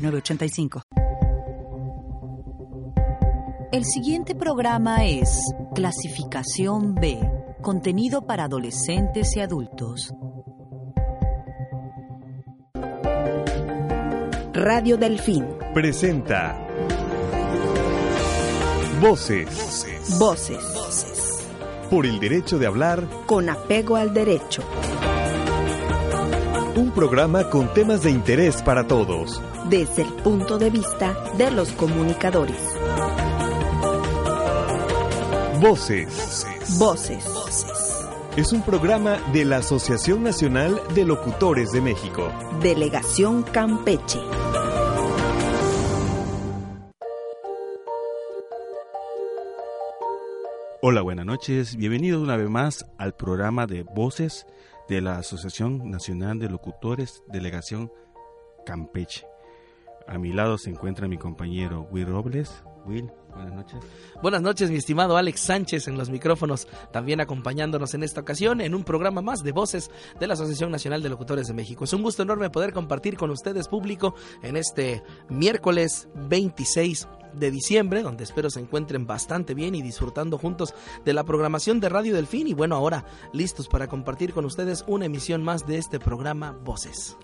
906985. El siguiente programa es Clasificación B, contenido para adolescentes y adultos. Radio Delfín. Presenta Voces. Voces. Por el derecho de hablar. Con apego al derecho. Un programa con temas de interés para todos. Desde el punto de vista de los comunicadores. Voces. Voces. Es un programa de la Asociación Nacional de Locutores de México. Delegación Campeche. Hola, buenas noches. Bienvenidos una vez más al programa de Voces de la Asociación Nacional de Locutores, Delegación Campeche. A mi lado se encuentra mi compañero Will Robles. Will, buenas noches. Buenas noches, mi estimado Alex Sánchez en los micrófonos, también acompañándonos en esta ocasión en un programa más de voces de la Asociación Nacional de Locutores de México. Es un gusto enorme poder compartir con ustedes, público, en este miércoles 26 de diciembre, donde espero se encuentren bastante bien y disfrutando juntos de la programación de Radio Delfín. Y bueno, ahora listos para compartir con ustedes una emisión más de este programa Voces.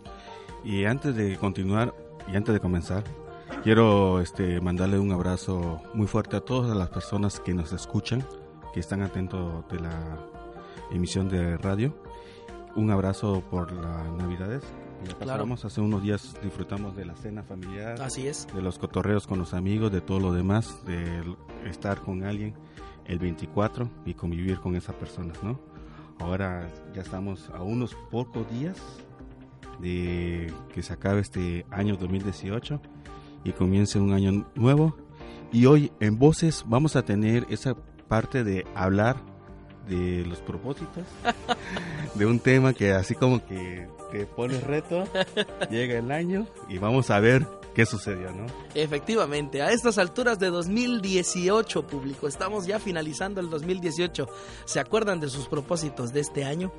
Y antes de continuar y antes de comenzar, quiero este, mandarle un abrazo muy fuerte a todas las personas que nos escuchan, que están atentos de la emisión de radio. Un abrazo por las Navidades. Ya pasamos hace unos días disfrutamos de la cena familiar. Así es. De los cotorreos con los amigos, de todo lo demás, de estar con alguien el 24 y convivir con esas personas, ¿no? Ahora ya estamos a unos pocos días de que se acabe este año 2018 y comience un año nuevo. Y hoy en Voces vamos a tener esa parte de hablar de los propósitos, de un tema que así como que te pone reto, llega el año y vamos a ver qué sucedió, ¿no? Efectivamente, a estas alturas de 2018, público, estamos ya finalizando el 2018. ¿Se acuerdan de sus propósitos de este año?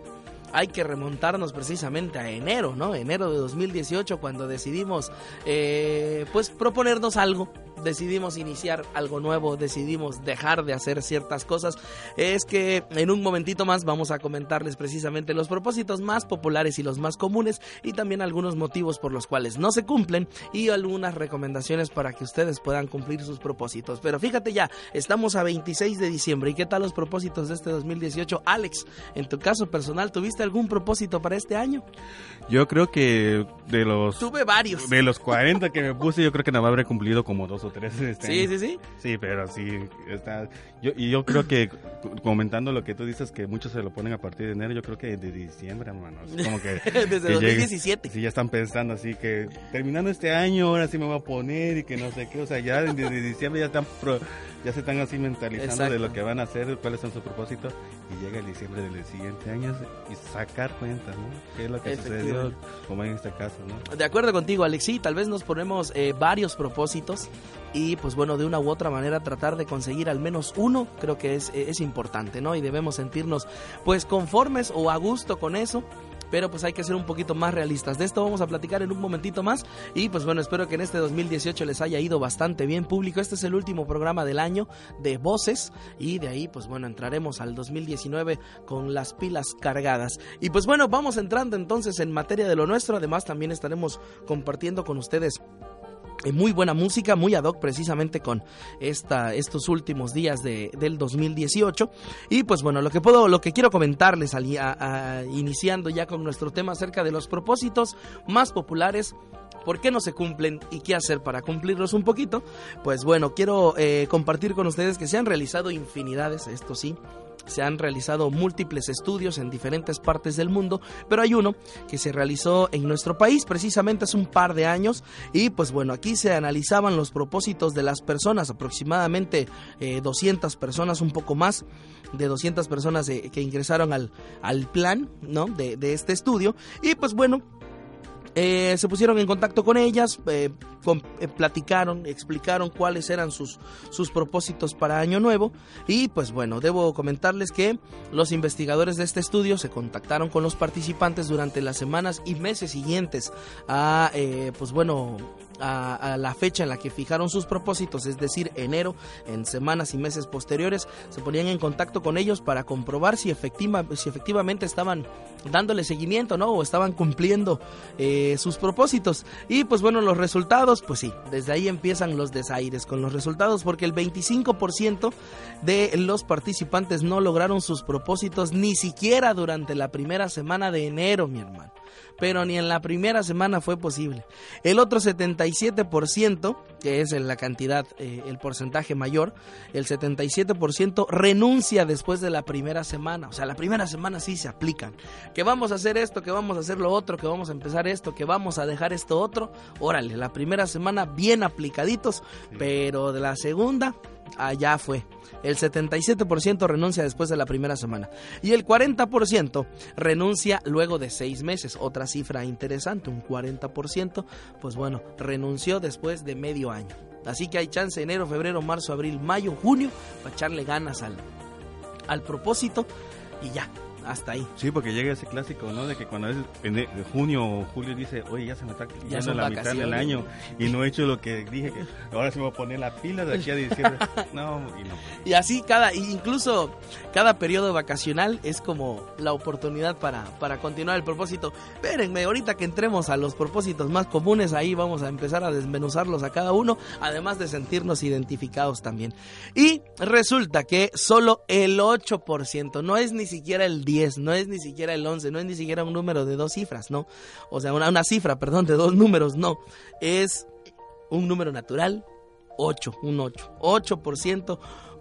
hay que remontarnos precisamente a enero, ¿no? Enero de 2018 cuando decidimos eh, pues proponernos algo, decidimos iniciar algo nuevo, decidimos dejar de hacer ciertas cosas. Es que en un momentito más vamos a comentarles precisamente los propósitos más populares y los más comunes y también algunos motivos por los cuales no se cumplen y algunas recomendaciones para que ustedes puedan cumplir sus propósitos. Pero fíjate ya, estamos a 26 de diciembre y qué tal los propósitos de este 2018. Alex, en tu caso personal, ¿tuviste algún propósito para este año? Yo creo que de los... Tuve varios. De los 40 que me puse, yo creo que nada habré cumplido como dos o tres. Este sí, año. sí, sí. Sí, pero sí. Está, yo, y yo creo que, comentando lo que tú dices, que muchos se lo ponen a partir de enero, yo creo que de diciembre, hermano. Es como que... Desde que 2017. sí, ya están pensando así que terminando este año, ahora sí me voy a poner y que no sé qué. O sea, ya desde diciembre ya están... pro- ya se están así mentalizando Exacto. de lo que van a hacer, cuáles son sus propósitos, y llega el diciembre del siguiente año y sacar cuentas, ¿no? ¿Qué es lo que sucedió, como en este caso, ¿no? De acuerdo contigo, Alex, sí, tal vez nos ponemos eh, varios propósitos y pues bueno, de una u otra manera tratar de conseguir al menos uno, creo que es, es importante, ¿no? Y debemos sentirnos pues conformes o a gusto con eso. Pero pues hay que ser un poquito más realistas. De esto vamos a platicar en un momentito más. Y pues bueno, espero que en este 2018 les haya ido bastante bien público. Este es el último programa del año de voces. Y de ahí pues bueno, entraremos al 2019 con las pilas cargadas. Y pues bueno, vamos entrando entonces en materia de lo nuestro. Además también estaremos compartiendo con ustedes muy buena música, muy ad hoc precisamente con esta, estos últimos días de, del 2018. Y pues bueno, lo que puedo, lo que quiero comentarles al- iniciando ya con nuestro tema acerca de los propósitos más populares. ¿Por qué no se cumplen y qué hacer para cumplirlos un poquito? Pues bueno, quiero eh, compartir con ustedes que se han realizado infinidades, esto sí, se han realizado múltiples estudios en diferentes partes del mundo, pero hay uno que se realizó en nuestro país precisamente hace un par de años y pues bueno, aquí se analizaban los propósitos de las personas, aproximadamente 200 eh, personas, un poco más de 200 personas eh, que ingresaron al, al plan ¿no? de este estudio y pues bueno, eh, se pusieron en contacto con ellas, eh, eh, platicaron, explicaron cuáles eran sus, sus propósitos para Año Nuevo. Y pues bueno, debo comentarles que los investigadores de este estudio se contactaron con los participantes durante las semanas y meses siguientes a pues bueno a, la fecha en la que fijaron sus propósitos, es decir, enero, en semanas y meses posteriores, se ponían en contacto con ellos para comprobar si, efectiva, si efectivamente estaban dándole seguimiento, ¿no? O estaban cumpliendo eh, sus propósitos. Y pues bueno, los resultados, pues sí, desde ahí empiezan los desaires con los resultados, porque el 25% de los participantes no lograron sus propósitos ni siquiera durante la primera semana de enero, mi hermano pero ni en la primera semana fue posible. El otro 77%, que es la cantidad, eh, el porcentaje mayor, el 77% renuncia después de la primera semana. O sea, la primera semana sí se aplican. Que vamos a hacer esto, que vamos a hacer lo otro, que vamos a empezar esto, que vamos a dejar esto otro. Órale, la primera semana bien aplicaditos, pero de la segunda allá fue. El 77% renuncia después de la primera semana y el 40% renuncia luego de seis meses. Otra cifra interesante, un 40%, pues bueno, renunció después de medio año. Así que hay chance enero, febrero, marzo, abril, mayo, junio para echarle ganas al, al propósito y ya, hasta ahí. Sí, porque llega ese clásico, ¿no? De que cuando es en junio o julio dice, oye, ya se me está quitando la mitad del año y no he hecho lo que dije que ahora se me va a poner la pila de aquí a diciembre. no, y no. Y así cada, incluso cada periodo vacacional es como la oportunidad para, para continuar el propósito. Espérenme, ahorita que entremos a los propósitos más comunes, ahí vamos a empezar a desmenuzarlos a cada uno, además de sentirnos identificados también. Y resulta que solo el 8%, no es ni siquiera el 10 no es ni siquiera el 11, no es ni siquiera un número de dos cifras, no. O sea, una, una cifra, perdón, de dos números, no. Es un número natural, 8, un 8. 8%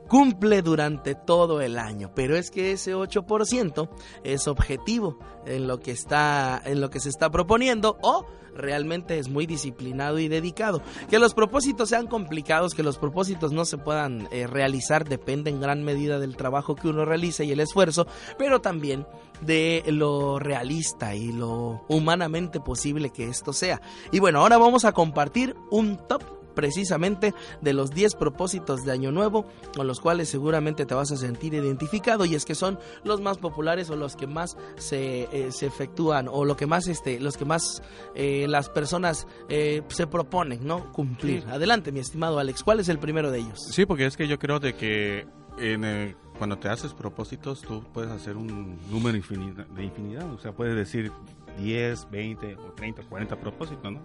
cumple durante todo el año, pero es que ese 8% es objetivo en lo que está en lo que se está proponiendo o realmente es muy disciplinado y dedicado. Que los propósitos sean complicados, que los propósitos no se puedan eh, realizar, depende en gran medida del trabajo que uno realice y el esfuerzo, pero también de lo realista y lo humanamente posible que esto sea. Y bueno, ahora vamos a compartir un top precisamente de los 10 propósitos de Año Nuevo, con los cuales seguramente te vas a sentir identificado y es que son los más populares o los que más se, eh, se efectúan o lo que más este, los que más eh, las personas eh, se proponen, ¿no? Cumplir. Adelante, mi estimado Alex, ¿cuál es el primero de ellos? Sí, porque es que yo creo de que en cuando te haces propósitos, tú puedes hacer un número de infinidad. O sea, puedes decir 10, 20 o 30, 40 propósitos, ¿no?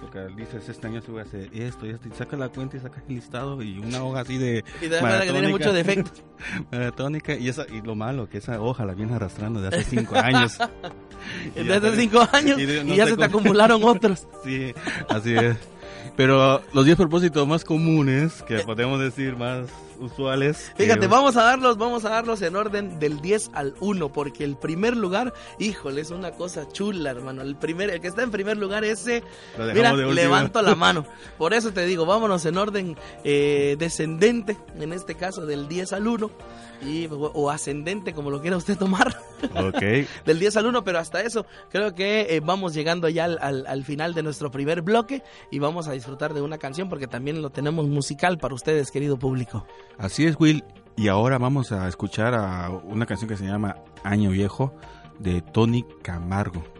Porque dices, este año se voy a hacer esto y esto, y saca la cuenta y saca el listado y una hoja así de... Y de que tiene mucho defecto. maratónica, y, esa, y lo malo, que esa hoja la viene arrastrando de hace cinco años. de hace cinco años y, ya se te acumularon otros. sí, así es. Pero los 10 propósitos más comunes, que podemos decir más usuales. Fíjate, vamos a darlos, vamos a darlos en orden del 10 al 1, porque el primer lugar, híjole, es una cosa chula, hermano. El primer, el que está en primer lugar ese, mira, levanto la mano. Por eso te digo, vámonos en orden eh, descendente, en este caso del 10 al 1 o ascendente, como lo quiera usted tomar. Del 10 al 1, pero hasta eso creo que eh, vamos llegando ya al, al, final de nuestro primer bloque y vamos a disfrutar de una canción porque también lo tenemos musical para ustedes, querido público. Así es, Will. Y ahora vamos a escuchar a una canción que se llama Año Viejo de Tony Camargo.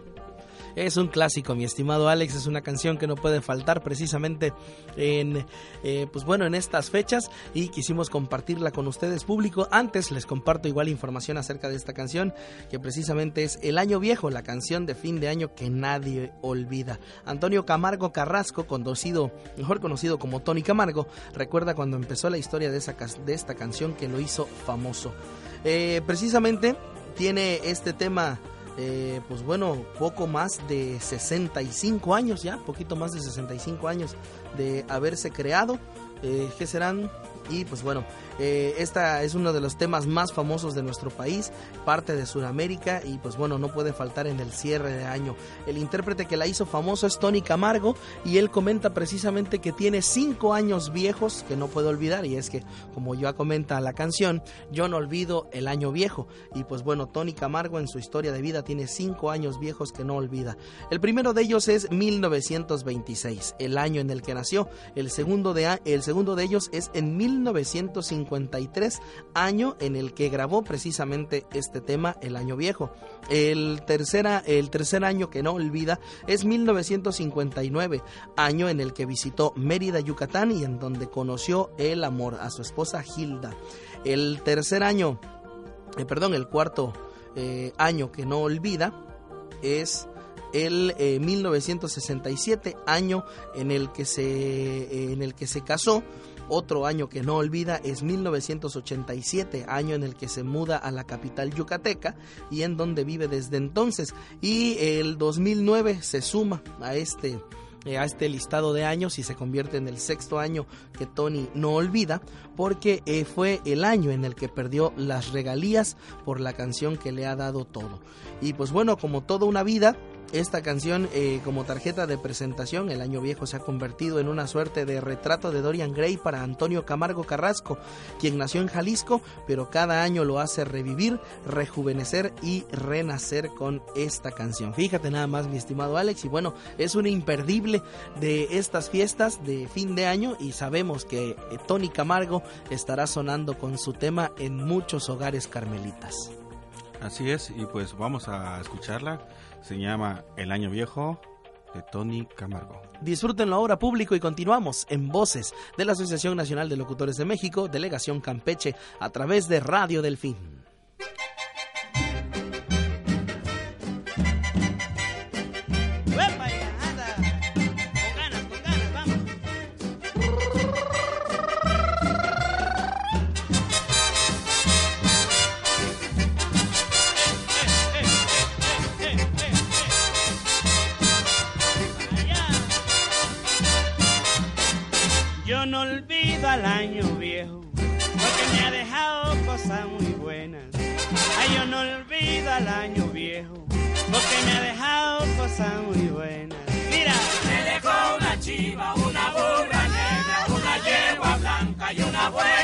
Es un clásico, mi estimado Alex, es una canción que no puede faltar precisamente en, eh, pues bueno, en estas fechas y quisimos compartirla con ustedes público. Antes les comparto igual información acerca de esta canción que precisamente es El Año Viejo, la canción de fin de año que nadie olvida. Antonio Camargo Carrasco, conocido, mejor conocido como Tony Camargo, recuerda cuando empezó la historia de, de esta canción que lo hizo famoso. Eh, precisamente tiene este tema eh, pues bueno, poco más de 65 años ya, poquito más de 65 años de haberse creado. eh, ¿qué serán? Y pues bueno, eh, esta es uno de los temas más famosos de nuestro país, parte de Sudamérica y pues bueno, no puede faltar en el cierre de año. El intérprete que la hizo famoso es Tony Camargo y él comenta precisamente que tiene cinco años viejos que no puedo olvidar y es que como ya comenta la canción, yo no olvido el año viejo y pues bueno, Tony Camargo en su historia de vida tiene cinco años viejos que no olvida. El primero de ellos es 1926, el año en el que nació. El segundo de, el segundo de ellos es en 1950 53 año en el que grabó precisamente este tema, El Año Viejo. El, tercera, el tercer año que no olvida es 1959, año en el que visitó Mérida, Yucatán y en donde conoció el amor a su esposa Hilda. El tercer año, eh, perdón, el cuarto eh, año que no olvida es el 1967 eh, año en el que se en el que se casó otro año que no olvida es 1987, año en el que se muda a la capital yucateca y en donde vive desde entonces. Y el 2009 se suma a este eh, a este listado de años y se convierte en el sexto año que Tony no olvida porque eh, fue el año en el que perdió las regalías por la canción que le ha dado todo. Y pues bueno, como toda una vida, esta canción eh, como tarjeta de presentación, el año viejo se ha convertido en una suerte de retrato de Dorian Gray para Antonio Camargo Carrasco, quien nació en Jalisco, pero cada año lo hace revivir, rejuvenecer y renacer con esta canción. Fíjate nada más, mi estimado Alex, y bueno, es una imperdible de estas fiestas de fin de año y sabemos que eh, Tony Camargo estará sonando con su tema en muchos hogares carmelitas. Así es, y pues vamos a escucharla. Se llama El Año Viejo de Tony Camargo. Disfruten la obra público y continuamos en Voces de la Asociación Nacional de Locutores de México, Delegación Campeche, a través de Radio Delfín. Año viejo, porque me ha dejado cosas muy buenas. Ay, yo no olvido al año viejo, porque me ha dejado cosas muy buenas. Mira, me dejó una chiva, una burra negra, una yegua blanca y una buena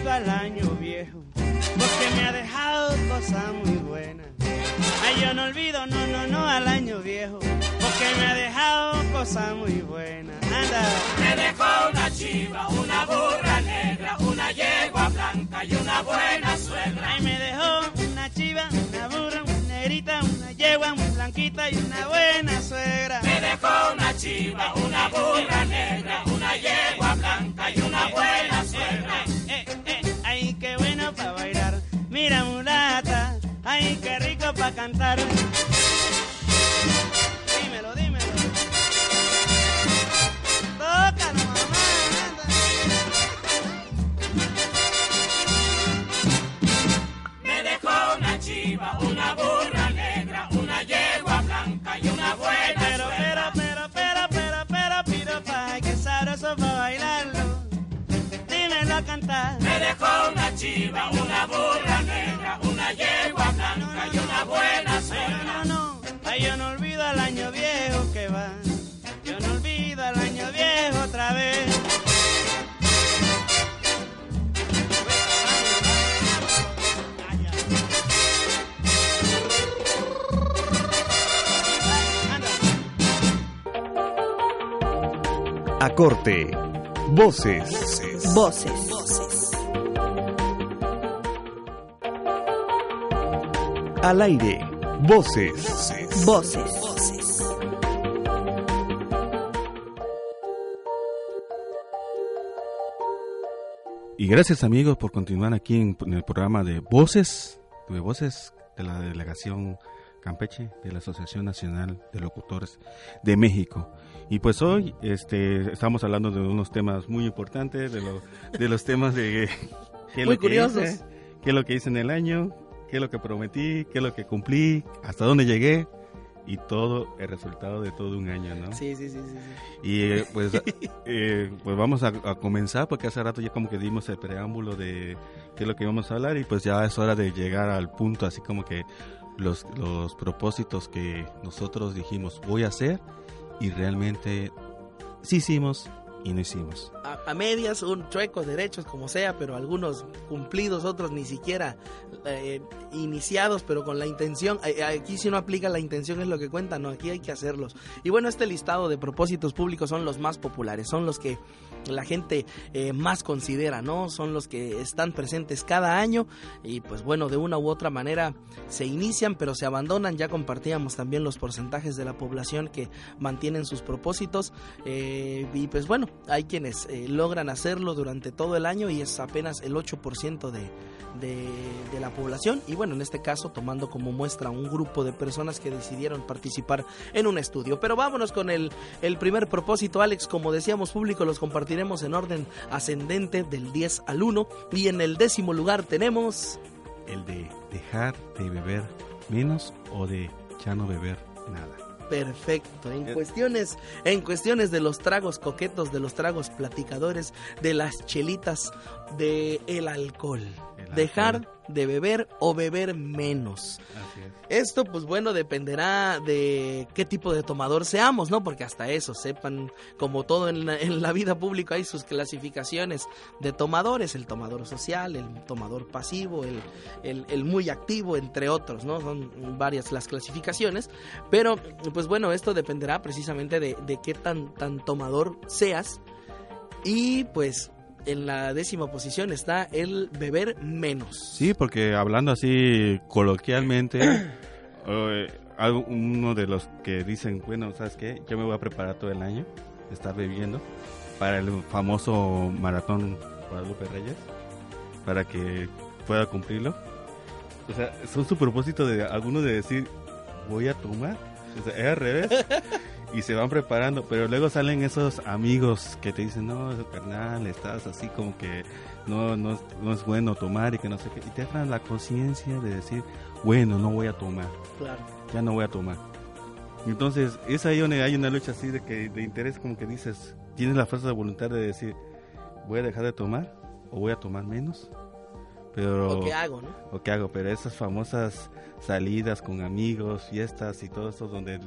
Olvido al año viejo, porque me ha dejado cosas muy buenas. Ay, yo no olvido, no, no, no, al año viejo, porque me ha dejado cosas muy buenas. Anda. Me dejó una chiva, una burra negra, una yegua blanca y una buena suegra. Ay, me dejó una chiva, una burra, una negrita, una yegua muy blanquita y una buena suegra. Me dejó una chiva, una burra negra, una yegua blanca y una buena suegra. Ay, qué rico para cantar. Dímelo, dímelo. Tócalo, mamá. Me dejó una chiva, una burra negra, una yegua blanca y una buena Pero, pero, pero, pero, pero, pero, pero, pa, que sabroso para bailarlo cantar. Me dejó una chiva, una burra negra, yegua blanca y una buena cena. No, no, ay, yo no olvido el año viejo que va. Yo no olvido el año viejo otra vez. Acorte. Voces. Voces. Voces. Al aire. Voces. Voces. Y gracias amigos por continuar aquí en, en el programa de Voces, de Voces de la Delegación Campeche de la Asociación Nacional de Locutores de México. Y pues hoy este, estamos hablando de unos temas muy importantes, de, lo- de los temas de Muy lo que curiosos. hice, qué es lo que hice en el año, qué es lo que prometí, qué es lo que cumplí, hasta dónde llegué y todo el resultado de todo un año, ¿no? Sí, sí, sí, sí. sí. Y eh, pues, eh, pues vamos a, a comenzar porque hace rato ya como que dimos el preámbulo de qué es lo que íbamos a hablar y pues ya es hora de llegar al punto así como que los, los propósitos que nosotros dijimos voy a hacer y realmente sí hicimos y no hicimos. A, medias, un chuecos, derechos, como sea, pero algunos cumplidos, otros ni siquiera eh, iniciados, pero con la intención. Eh, Aquí si no aplica la intención es lo que cuenta, no, aquí hay que hacerlos. Y bueno, este listado de propósitos públicos son los más populares, son los que la gente eh, más considera, ¿no? Son los que están presentes cada año y pues bueno, de una u otra manera se inician pero se abandonan. Ya compartíamos también los porcentajes de la población que mantienen sus propósitos y pues bueno, hay quienes eh, logran hacerlo durante todo el año y es apenas el 8% de, de, de la población y bueno, en este caso tomando como muestra un grupo de personas que decidieron participar en un estudio. Pero vámonos con el, el primer propósito, Alex, como decíamos público, los compartiremos en orden ascendente del 10 al 1 y en el décimo lugar tenemos... El de dejar de beber menos o de ya no beber nada. Perfecto. En cuestiones, en cuestiones de los tragos coquetos, de los tragos platicadores, de las chelitas, de el alcohol. Dejar de beber o beber menos. Así es. Esto, pues bueno, dependerá de qué tipo de tomador seamos, ¿no? Porque hasta eso, sepan, como todo en la, en la vida pública hay sus clasificaciones de tomadores, el tomador social, el tomador pasivo, el, el, el muy activo, entre otros, ¿no? Son varias las clasificaciones, pero pues bueno, esto dependerá precisamente de, de qué tan, tan tomador seas y pues... En la décima posición está el beber menos. Sí, porque hablando así coloquialmente, eh, uno de los que dicen, bueno, ¿sabes qué? Yo me voy a preparar todo el año, estar bebiendo, para el famoso maratón Guadalupe Reyes, para que pueda cumplirlo. O sea, son su propósito de algunos de decir, voy a tomar. O sea, es al revés. y se van preparando, pero luego salen esos amigos que te dicen, no, carnal, estás así como que no, no, no es bueno tomar y que no sé qué. Y te traen la conciencia de decir, bueno, no voy a tomar, Claro. ya no voy a tomar. Entonces, es ahí donde hay una lucha así de que de interés como que dices, tienes la fuerza de voluntad de decir, voy a dejar de tomar o voy a tomar menos. Pero, ¿O qué hago, no? o qué hago, pero esas famosas salidas con amigos, fiestas y todo eso donde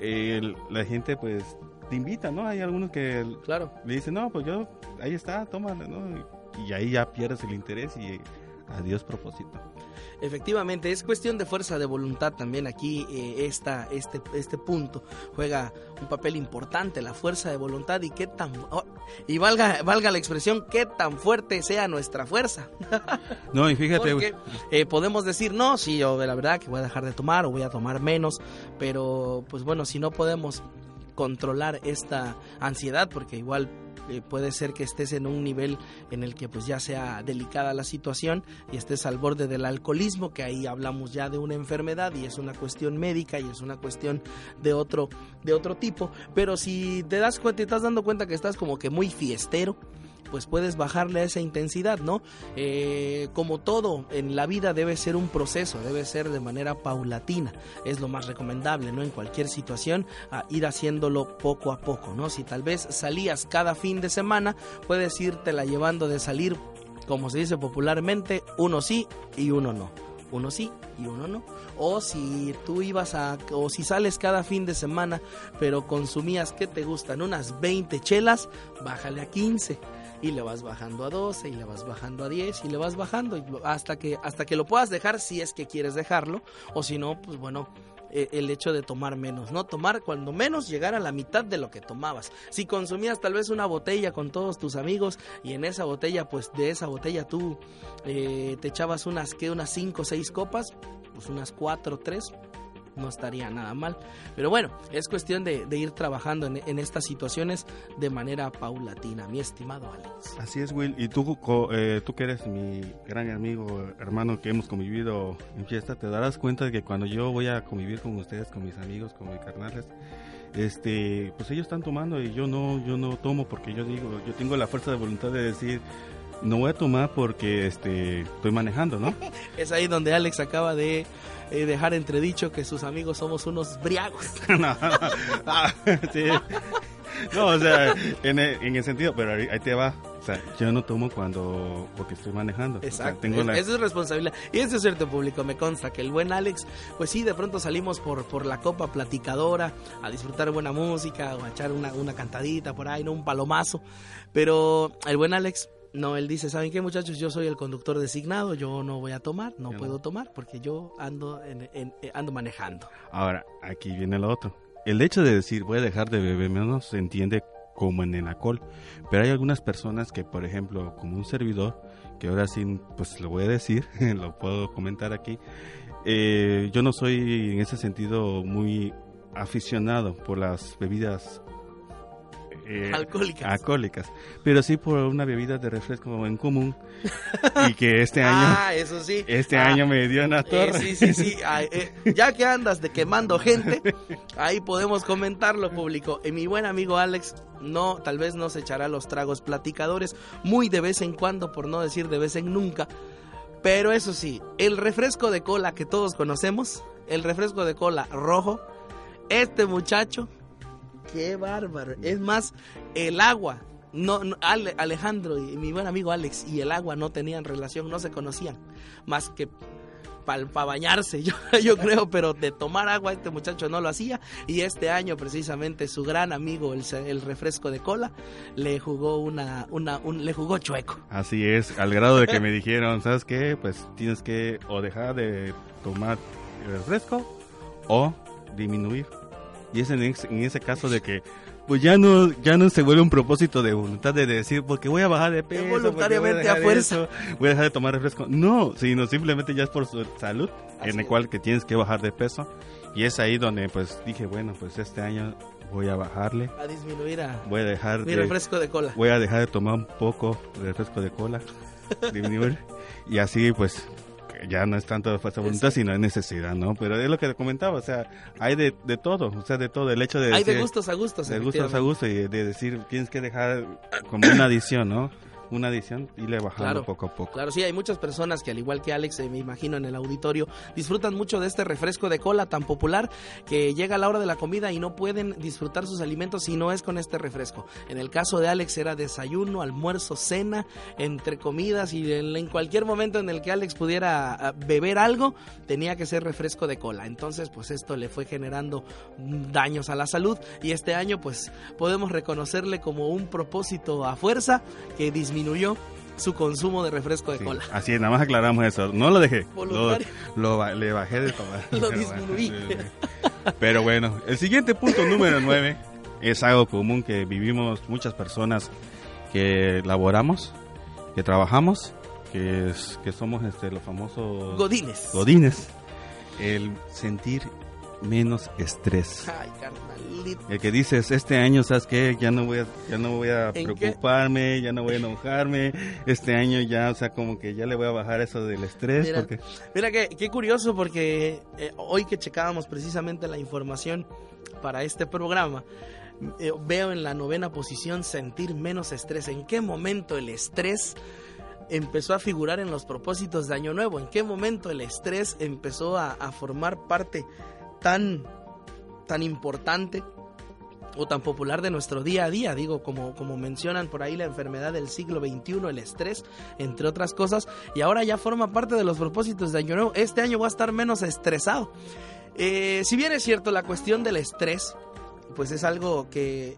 el- la gente pues te invita, ¿no? Hay algunos que Claro. le dicen, no, pues yo, ahí está, tómala, ¿no? Y ahí ya pierdes el interés y adiós propósito. Efectivamente, es cuestión de fuerza de voluntad también aquí eh, esta, este, este punto juega un papel importante, la fuerza de voluntad y qué tan, oh, y valga, valga la expresión, qué tan fuerte sea nuestra fuerza. No, y fíjate, Porque eh, podemos decir, no, sí, yo la verdad que voy a dejar de tomar o voy a tomar menos, pero pues bueno, si no podemos controlar esta ansiedad, porque igual eh, puede ser que estés en un nivel en el que pues ya sea delicada la situación y estés al borde del alcoholismo, que ahí hablamos ya de una enfermedad y es una cuestión médica y es una cuestión de otro, de otro tipo, pero si te das cuenta y estás dando cuenta que estás como que muy fiestero, pues puedes bajarle a esa intensidad, ¿no? Eh, como todo en la vida debe ser un proceso, debe ser de manera paulatina, es lo más recomendable, ¿no? En cualquier situación, ir haciéndolo poco a poco, ¿no? Si tal vez salías cada fin de semana, puedes la llevando de salir, como se dice popularmente, uno sí y uno no. Uno sí y uno no. O si tú ibas a, o si sales cada fin de semana, pero consumías, ¿qué te gustan? Unas 20 chelas, bájale a 15 y le vas bajando a 12 y le vas bajando a 10 y le vas bajando hasta que hasta que lo puedas dejar si es que quieres dejarlo o si no pues bueno eh, el hecho de tomar menos, ¿no? Tomar cuando menos llegar a la mitad de lo que tomabas. Si consumías tal vez una botella con todos tus amigos y en esa botella, pues de esa botella tú eh, te echabas unas, que Unas 5 o 6 copas, pues unas 4 o 3, no estaría nada mal. Pero bueno, es cuestión de, ir trabajando en, estas situaciones de manera paulatina, mi estimado Alex. Así es, Will. Y tú, eh, tú que eres mi gran amigo, hermano, que hemos convivido en fiesta, te darás cuenta de que cuando yo voy a convivir con ustedes, con mis amigos, con mis carnales, este, pues ellos están tomando y yo no, yo no tomo porque yo digo, yo tengo la fuerza de voluntad de decir, no voy a tomar porque este estoy manejando, ¿no? es ahí donde Alex acaba de eh, dejar entredicho que sus amigos somos unos briagos. no, no, ah, sí. no, o sea, en el, en el, sentido, pero ahí, ahí te va. O sea, yo no tomo cuando porque estoy manejando. Exacto. O sea, tengo la... Eso es responsabilidad. Y eso es cierto, público. Me consta que el buen Alex, pues sí, de pronto salimos por, por la copa platicadora a disfrutar buena música o a echar una, una cantadita por ahí, no un palomazo. Pero el buen Alex no, él dice, ¿saben qué muchachos? Yo soy el conductor designado, yo no voy a tomar, no puedo tomar porque yo ando, en, en, ando manejando. Ahora, aquí viene lo otro. El hecho de decir voy a dejar de beber menos se entiende como en el alcohol, pero hay algunas personas que, por ejemplo, como un servidor, que ahora sí, pues lo voy a decir, lo puedo comentar aquí, eh, yo no soy en ese sentido muy aficionado por las bebidas eh, alcohólicas. alcohólicas, pero sí por una bebida de refresco en común y que este año, ah, eso sí, este ah, año me dio una torre. Eh, sí, sí, sí, ah, eh, ya que andas de quemando gente, ahí podemos comentarlo público. Y mi buen amigo Alex no, tal vez no se echará los tragos platicadores muy de vez en cuando, por no decir de vez en nunca. Pero eso sí, el refresco de cola que todos conocemos, el refresco de cola rojo, este muchacho qué bárbaro. Es más, el agua. No, no Ale, Alejandro y mi buen amigo Alex y el agua no tenían relación, no se conocían. Más que para pa bañarse, yo, yo creo, pero de tomar agua este muchacho no lo hacía. Y este año, precisamente, su gran amigo, el, el refresco de cola, le jugó una, una un, le jugó chueco. Así es, al grado de que me dijeron, ¿sabes qué? Pues tienes que o dejar de tomar el refresco o disminuir y es en, en, ese caso de que pues ya no ya no se vuelve un propósito de voluntad de decir porque voy a bajar de peso voluntariamente a, a, fuerza. voy a dejar de tomar refresco. No sino simplemente ya es por su salud Así en el cual que tienes que bajar de peso. Y es ahí donde pues dije bueno pues este año voy a bajarle. A disminuir a voy a dejar mi de, refresco de cola. voy a dejar de tomar un poco de refresco de cola disminuir. Y así pues ya no es tanto de fuerza de voluntad, sino de necesidad, ¿no? Pero es lo que te comentaba, o sea, hay de, de todo, o sea, de todo, el hecho de... Hay decir, de gustos a gustos. De gustos a gustos y de, de decir, tienes que dejar como una adición, ¿no? Una adición y le bajando claro, poco a poco. Claro, sí, hay muchas personas que al igual que Alex, eh, me imagino en el auditorio, disfrutan mucho de este refresco de cola tan popular que llega a la hora de la comida y no pueden disfrutar sus alimentos si no es con este refresco. En el caso de Alex era desayuno, almuerzo, cena, entre comidas y en, en cualquier momento en el que Alex pudiera ah, beber algo, tenía que ser refresco de cola. Entonces, pues esto le fue generando daños a la salud y este año pues podemos reconocerle como un propósito a fuerza que disminuye disminuyó su consumo de refresco de sí, cola. Así es, nada más aclaramos eso. No lo dejé. Lo, lo, le bajé de tomar. lo disminuí. Pero bueno, el siguiente punto número 9 es algo común que vivimos muchas personas que laboramos, que trabajamos, que, es, que somos este, los famosos... Godines. Godines. El sentir menos estrés. Ay. El que dices, este año, ¿sabes qué? Ya no voy a, ya no voy a preocuparme, qué? ya no voy a enojarme. Este año ya, o sea, como que ya le voy a bajar eso del estrés. Mira, porque... mira qué, qué curioso, porque eh, hoy que checábamos precisamente la información para este programa, eh, veo en la novena posición sentir menos estrés. ¿En qué momento el estrés empezó a figurar en los propósitos de Año Nuevo? ¿En qué momento el estrés empezó a, a formar parte tan, tan importante o tan popular de nuestro día a día, digo, como, como mencionan por ahí la enfermedad del siglo XXI, el estrés, entre otras cosas, y ahora ya forma parte de los propósitos de Año Nuevo. Este año voy a estar menos estresado. Eh, si bien es cierto, la cuestión del estrés, pues es algo que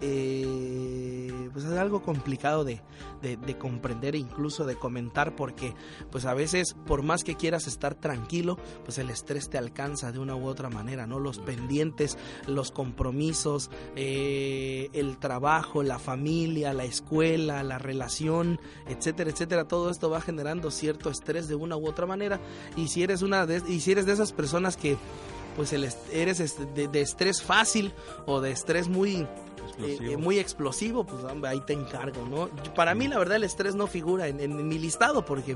eh, pues es algo complicado de, de, de comprender e incluso de comentar porque pues a veces por más que quieras estar tranquilo, pues el estrés te alcanza de una u otra manera, ¿no? Los pendientes, los compromisos, eh, el trabajo, la familia, la escuela, la relación, etcétera, etcétera, todo esto va generando cierto estrés de una u otra manera y si eres una de, y si eres de esas personas que pues el est- eres est- de, de estrés fácil o de estrés muy Explosivo. eh, muy explosivo, pues hombre, ahí te encargo, ¿no? Para mí la verdad el estrés no figura en, en mi listado porque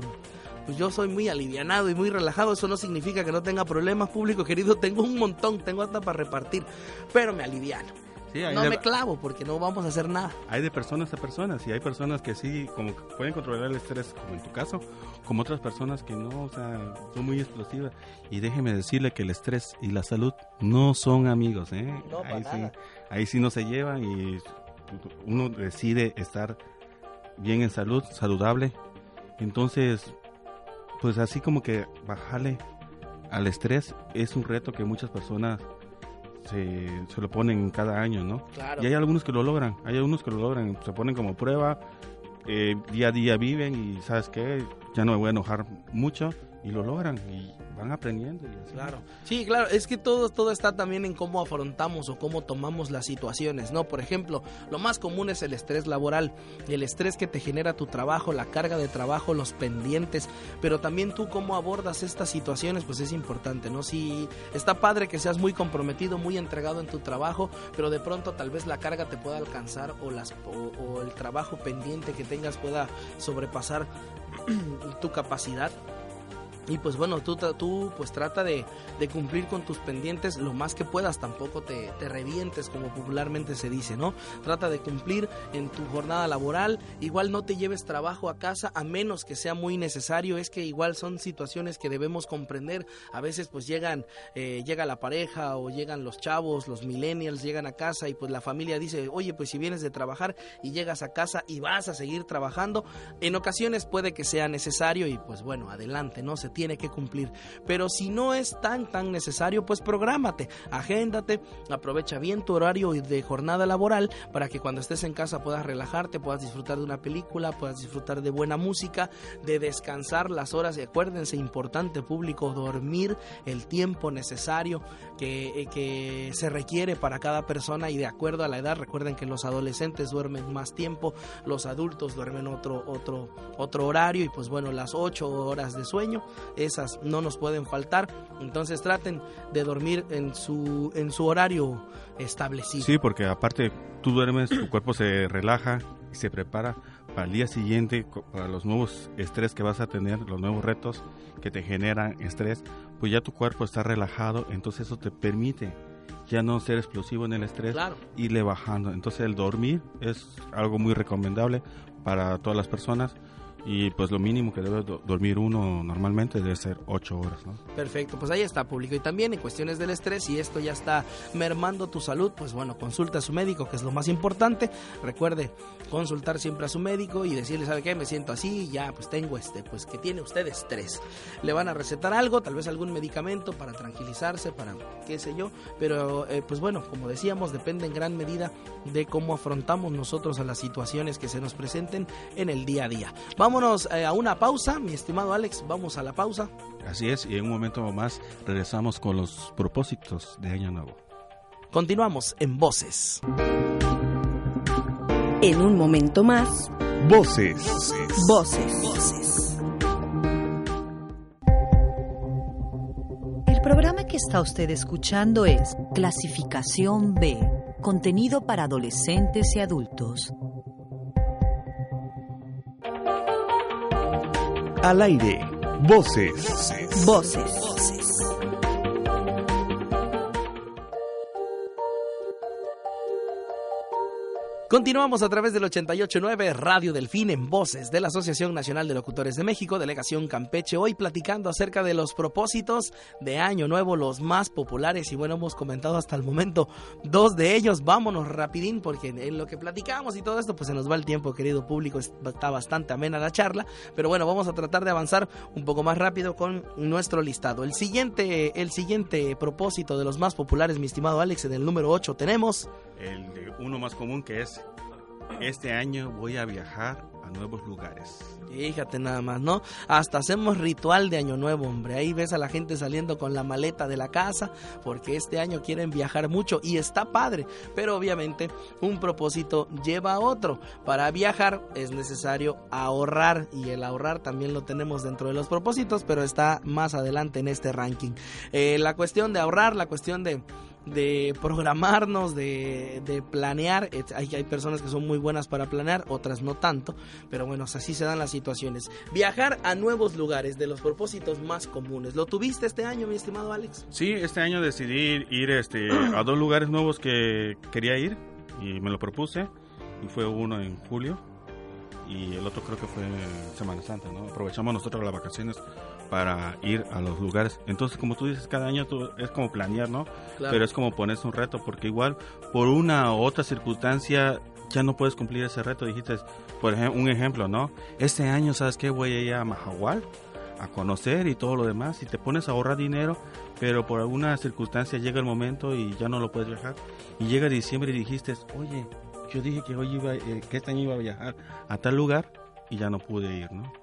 pues yo soy muy alivianado y muy relajado, eso no significa que no tenga problemas público querido, tengo un montón, tengo hasta para repartir, pero me aliviano. Sí, No de, me clavo porque no vamos a hacer nada. hay de personas a personas y hay personas que sí, como que pueden controlar el estrés, como en tu caso, como otras personas que no, o sea, son muy explosivas. Y déjeme decirle que el estrés y la salud no son amigos, ¿eh? No, para ahí, sí, nada. ahí sí no se llevan y uno decide estar bien en salud, saludable. Entonces, pues así como que bajarle al estrés es un reto que muchas personas se, se lo ponen cada año, ¿no? Claro. Y hay algunos que lo logran, hay algunos que lo logran, se ponen como prueba, eh, día a día viven y sabes qué, ya no me voy a enojar mucho y lo logran y van aprendiendo. Y así. Claro. Sí, claro, es que todo, todo está también en cómo afrontamos o cómo tomamos las situaciones, ¿no? Por ejemplo, lo más común es el estrés laboral, el estrés que te genera tu trabajo, la carga de trabajo, los pendientes, pero también tú cómo abordas estas situaciones, pues es importante, ¿no? Si está padre que seas muy comprometido, muy entregado en tu trabajo, pero de pronto tal vez la carga te pueda alcanzar o, las, o, o el trabajo pendiente que tengas pueda sobrepasar tu capacidad. Y pues bueno, tú, tú pues trata de, de cumplir con tus pendientes lo más que puedas, tampoco te, te revientes como popularmente se dice, ¿no? Trata de cumplir en tu jornada laboral, igual no te lleves trabajo a casa a menos que sea muy necesario, es que igual son situaciones que debemos comprender, a veces pues llegan, eh, llega la pareja o llegan los chavos, los millennials, llegan a casa y pues la familia dice, oye pues si vienes de trabajar y llegas a casa y vas a seguir trabajando, en ocasiones puede que sea necesario y pues bueno, adelante, ¿no? Se tiene que cumplir. Pero si no es tan tan necesario, pues prográmate, agéndate, aprovecha bien tu horario de jornada laboral para que cuando estés en casa puedas relajarte, puedas disfrutar de una película, puedas disfrutar de buena música, de descansar las horas. Y acuérdense, importante público, dormir el tiempo necesario que, eh, que se requiere para cada persona y de acuerdo a la edad. Recuerden que los adolescentes duermen más tiempo, los adultos duermen otro, otro, otro horario y pues bueno, las ocho horas de sueño, esas no nos pueden faltar. Entonces traten de dormir en su, en su horario establecido. Sí, porque aparte tú duermes, tu cuerpo se relaja y se prepara para el día siguiente, para los nuevos estrés que vas a tener, los nuevos retos que te generan estrés, pues ya tu cuerpo está relajado, entonces eso te permite ya no ser explosivo en el estrés, Claro. irle bajando. Entonces el dormir es algo muy recomendable para todas las personas y pues lo mínimo que debe do- dormir uno normalmente debe ser 8 horas, ¿no? Perfecto, pues ahí está público. Y también en cuestiones del estrés, si esto ya está mermando tu salud, pues bueno, consulta a su médico, que es lo más importante. Recuerde consultar siempre a su médico y decirle, ¿sabe qué? Me siento así, ya pues tengo este, pues que tiene usted estrés. Le van a recetar algo, tal vez algún medicamento para tranquilizarse, para qué sé yo. Pero eh, pues bueno, como decíamos, depende en gran medida de cómo afrontamos nosotros a las situaciones que se nos presenten en el día a día. Vámonos eh, a una pausa, mi estimado Alex, vamos a la pausa. Así es, y en un momento más regresamos con los propósitos de Año Nuevo. Continuamos en Voces. En un momento más, Voces. voces. El programa que está usted escuchando es Clasificación B, contenido para adolescentes y adultos. Al aire. Voces. Voces. Continuamos a través del 889 Radio Delfín en voces de la Asociación Nacional de Locutores de México, Delegación Campeche, hoy platicando acerca de los propósitos de Año Nuevo, los más populares y bueno, hemos comentado hasta el momento dos de ellos, vámonos rapidín porque en lo que platicamos y todo esto pues se nos va el tiempo, querido público, está bastante amena la charla, pero bueno, vamos a tratar de avanzar un poco más rápido con nuestro listado. El siguiente, el siguiente propósito de los más populares, mi estimado Alex, en el número 8 tenemos... El uno más común que es este año voy a viajar a nuevos lugares. Fíjate nada más, ¿no? Hasta hacemos ritual de año nuevo, hombre. Ahí ves a la gente saliendo con la maleta de la casa porque este año quieren viajar mucho y está padre. Pero obviamente un propósito lleva a otro. Para viajar es necesario ahorrar y el ahorrar también lo tenemos dentro de los propósitos, pero está más adelante en este ranking. Eh, la cuestión de ahorrar, la cuestión de de programarnos, de, de planear. Hay, hay, personas que son muy buenas para planear, otras no tanto, pero bueno, así se dan las situaciones. Viajar a nuevos lugares, de los propósitos más comunes. ¿Lo tuviste este año, mi estimado Alex? Sí, este año decidí ir este, a dos lugares nuevos que quería ir y me lo propuse. Y fue uno en julio y el otro creo que fue Semana Santa, ¿no? Aprovechamos nosotros las vacaciones para ir a los lugares. Entonces, como tú dices, cada año tú, es como planear, ¿no? Pero es como ponerse un reto, porque igual por una u otra circunstancia ya no puedes cumplir ese reto. Dijiste, por ejemplo, un ejemplo, ¿no? Este año, ¿sabes qué? Voy a ir a Mahahual a conocer y todo lo demás y te pones a ahorrar dinero, pero por alguna circunstancia llega el momento y ya no lo puedes viajar. Y llega diciembre y dijiste, oye, yo dije que hoy iba, eh, que este año iba a viajar a tal lugar y ya no pude ir, ¿no?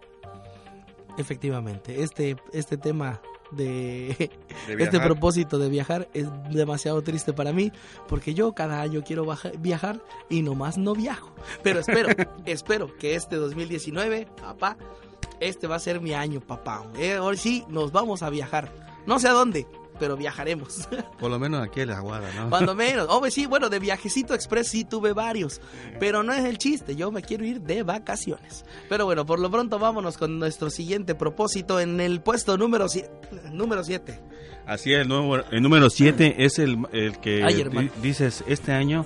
Efectivamente, este, este tema de, este propósito de viajar es demasiado triste para mí porque yo cada año quiero viajar y nomás no viajo. Pero espero, espero que este 2019, papá, este va a ser mi año, papá. Eh, hoy sí nos vamos a viajar. No sé a dónde, pero viajaremos. Por lo menos aquí en la Aguada, ¿no? Cuando menos. Oh, sí, bueno, de viajecito express sí tuve varios, pero no es el chiste, yo me quiero ir de vacaciones. Pero bueno, por lo pronto vámonos con nuestro siguiente propósito en el puesto número 7. Número siete. Así es, el, nuevo, el número 7 es el, el que dices, este año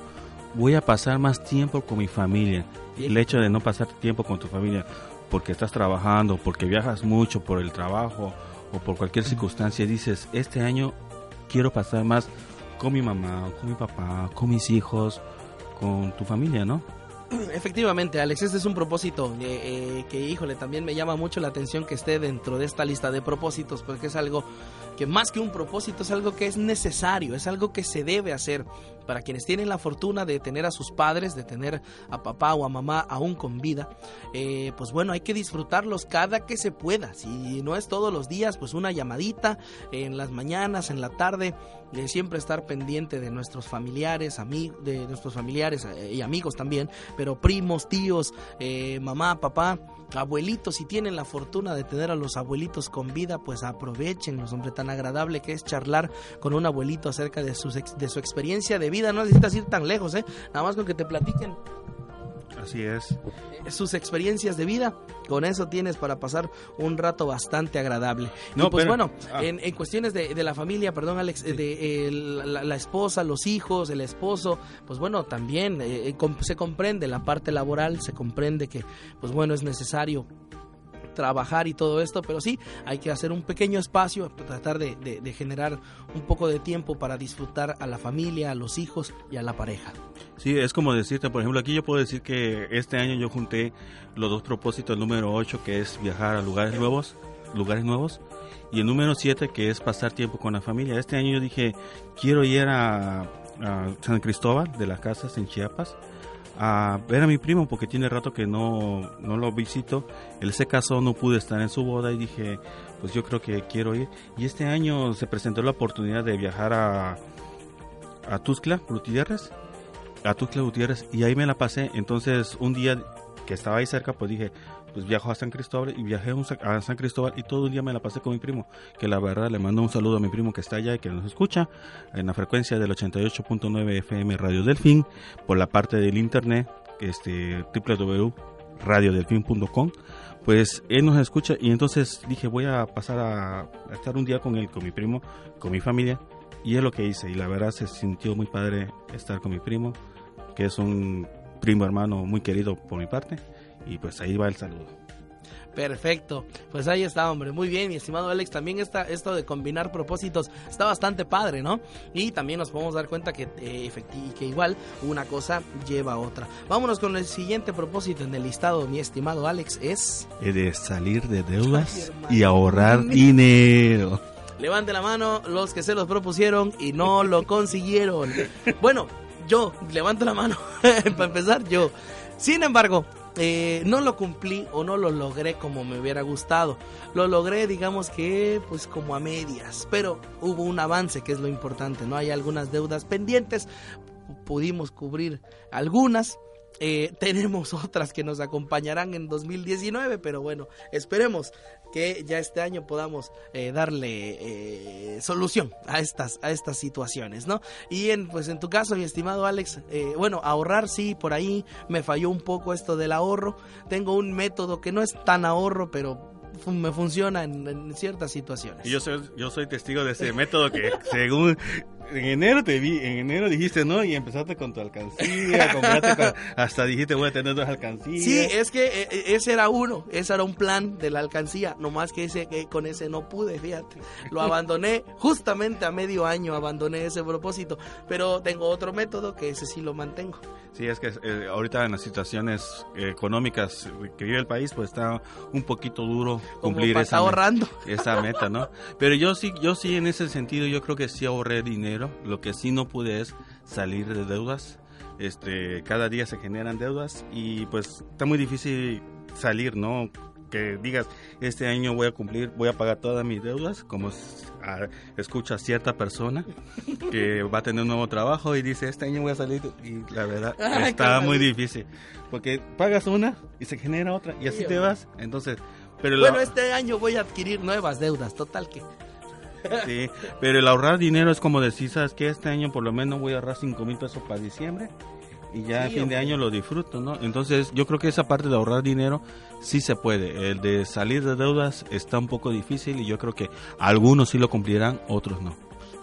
voy a pasar más tiempo con mi familia. El hecho de no pasar tiempo con tu familia porque estás trabajando, porque viajas mucho por el trabajo o por cualquier circunstancia dices, este año quiero pasar más con mi mamá, con mi papá, con mis hijos, con tu familia, ¿no? Efectivamente, Alex, este es un propósito eh, eh, que, híjole, también me llama mucho la atención que esté dentro de esta lista de propósitos, porque es algo que más que un propósito es algo que es necesario, es algo que se debe hacer para quienes tienen la fortuna de tener a sus padres, de tener a papá o a mamá aún con vida, eh, pues bueno, hay que disfrutarlos cada que se pueda. Si no es todos los días, pues una llamadita en las mañanas, en la tarde, de siempre estar pendiente de nuestros familiares, amigos, de nuestros familiares eh, y amigos también, pero primos, tíos, eh, mamá, papá, abuelitos, si tienen la fortuna de tener a los abuelitos con vida, pues aprovechenlos, hombre, tan agradable que es charlar con un abuelito acerca de su, de su experiencia de vida, no necesitas ir tan lejos, ¿eh? Nada más con que te platiquen Así es. Sus experiencias de vida, con eso tienes para pasar un rato bastante agradable. No, pues bueno, ah. en, cuestiones de, la familia, perdón Alex, de la, esposa, los hijos, el esposo, pues bueno, también eh, eh, se comprende la parte laboral, se comprende que, pues bueno, es necesario trabajar y todo esto, pero sí, hay que hacer un pequeño espacio, tratar de, de, generar un poco de tiempo para disfrutar a la familia, a los hijos y a la pareja. Sí, es como decirte, por ejemplo, aquí yo puedo decir que este año yo junté los dos propósitos, el número 8 que es viajar a lugares nuevos, lugares nuevos, y el número 7 que es pasar tiempo con la familia. Este año yo dije, quiero ir a, a San Cristóbal de las Casas en Chiapas a ver a mi primo porque tiene rato que no, no lo visito. Él se casó, no pude estar en su boda y dije, pues yo creo que quiero ir. Y este año se presentó la oportunidad de viajar a, a Tuzcla, Gutiérrez, a Tuzcla Gutiérrez y ahí me la pasé. Entonces un día que estaba ahí cerca, pues dije, pues viajo a San Cristóbal y viajé a San Cristóbal y todo un día me la pasé con mi primo, que la verdad le mando un saludo a mi primo que está allá y que nos escucha en la frecuencia del 88.9 FM Radio Delfín por la parte del internet, este www.radiodelfín.com pues él nos escucha y entonces dije voy a pasar a, estar un día con él, con mi primo, con mi familia y es lo que hice y la verdad se sintió muy padre estar con mi primo que es un primo hermano muy querido por mi parte. Y pues ahí va el saludo. Perfecto, pues ahí está, hombre. Muy bien, mi estimado Alex. También está esto de combinar propósitos está bastante padre, ¿no? Y también nos podemos dar cuenta que, eh, efecti- que igual una cosa lleva a otra. Vámonos con el siguiente propósito en el listado, mi estimado Alex. Es Eh, De salir de deudas y ahorrar dinero. levante la mano los que se los propusieron y no lo consiguieron. Bueno, yo levanto la mano para empezar yo. Sin embargo, eh, no lo cumplí o no lo logré como me hubiera gustado. Lo logré, digamos que, pues como a medias. Pero hubo un avance, que es lo importante. No hay algunas deudas pendientes. Pudimos cubrir algunas. Eh, tenemos otras que nos acompañarán en 2019, pero bueno, esperemos que ya este año podamos eh, darle eh, solución a estas a estas situaciones, ¿no? Y en pues en tu caso, mi estimado Alex, eh, bueno, ahorrar sí, por ahí me falló un poco esto del ahorro. Tengo un método que no es tan ahorro, pero me funciona en, en ciertas situaciones. Yo soy, yo soy testigo de ese método que según en enero te vi, en enero dijiste no y empezaste con tu alcancía, compraste con- hasta dijiste voy a tener dos alcancías. Sí, es que eh, eh, ese era uno, ese era un plan de la alcancía, nomás que ese que con ese no pude, fíjate. Lo abandoné justamente a medio año abandoné ese propósito, pero tengo otro método que ese sí lo mantengo. Sí, es que eh, ahorita en las situaciones económicas que vive el país, pues está un poquito duro Como cumplir para esa, estar me- ahorrando. esa meta, ¿no? Pero yo sí, yo sí en ese sentido, yo creo que sí ahorré dinero. Lo que sí no pude es salir de deudas. Este, cada día se generan deudas y pues está muy difícil salir, ¿no? Que digas, este año voy a cumplir, voy a pagar todas mis deudas, como escucha cierta persona que va a tener un nuevo trabajo y dice, este año voy a salir y la verdad Ay, está muy difícil, porque pagas una y se genera otra y así Sí, te vas, entonces... Pero la- Bueno, este año voy a adquirir nuevas deudas, total que. Sí, pero el ahorrar dinero es como decir, ¿sabes qué? Este año por lo menos voy a ahorrar 5 mil pesos para diciembre y ya a fin de año lo disfruto, ¿no? Entonces yo creo que esa parte de ahorrar dinero sí se puede. El de salir de deudas está un poco difícil y yo creo que algunos sí lo cumplirán, otros no.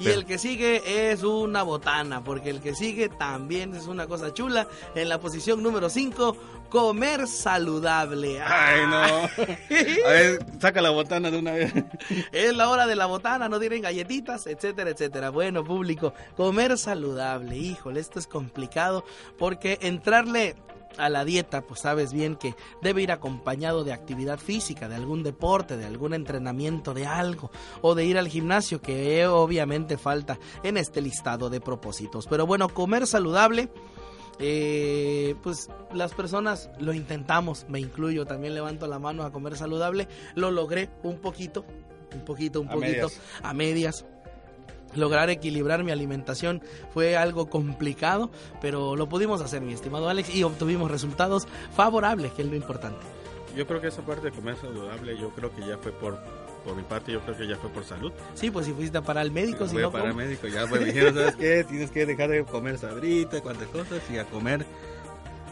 Y Pero- el que sigue es una botana, porque el que sigue también es una cosa chula. En la posición número 5, comer saludable. Ay, no. A ver, saca la botana de una vez. Es la hora de la botana, no tienen galletitas, etcétera, etcétera. Bueno, público, comer saludable, híjole, esto es complicado porque entrarle a la dieta, pues sabes bien que debe ir acompañado de actividad física, de algún deporte, de algún entrenamiento, de algo, o de ir al gimnasio, que obviamente falta en este listado de propósitos. Pero bueno, comer saludable. eh, pues las personas lo intentamos, me incluyo, también levanto la mano a comer saludable, lo logré un poquito, un poquito, un A poquito, medias. a medias. Lograr equilibrar mi alimentación fue algo complicado, pero lo pudimos hacer, mi estimado Alex, y obtuvimos resultados favorables, que es lo importante. Yo creo que esa parte de comer saludable, yo creo que ya fue por, por mi parte, yo creo que ya fue por salud. Sí, pues si fuiste a parar al médico, si no, a parar ¿cómo? médico, ya pues dijeron, ¿sabes qué? Tienes que dejar de comer sabrita, cuantas cosas y a comer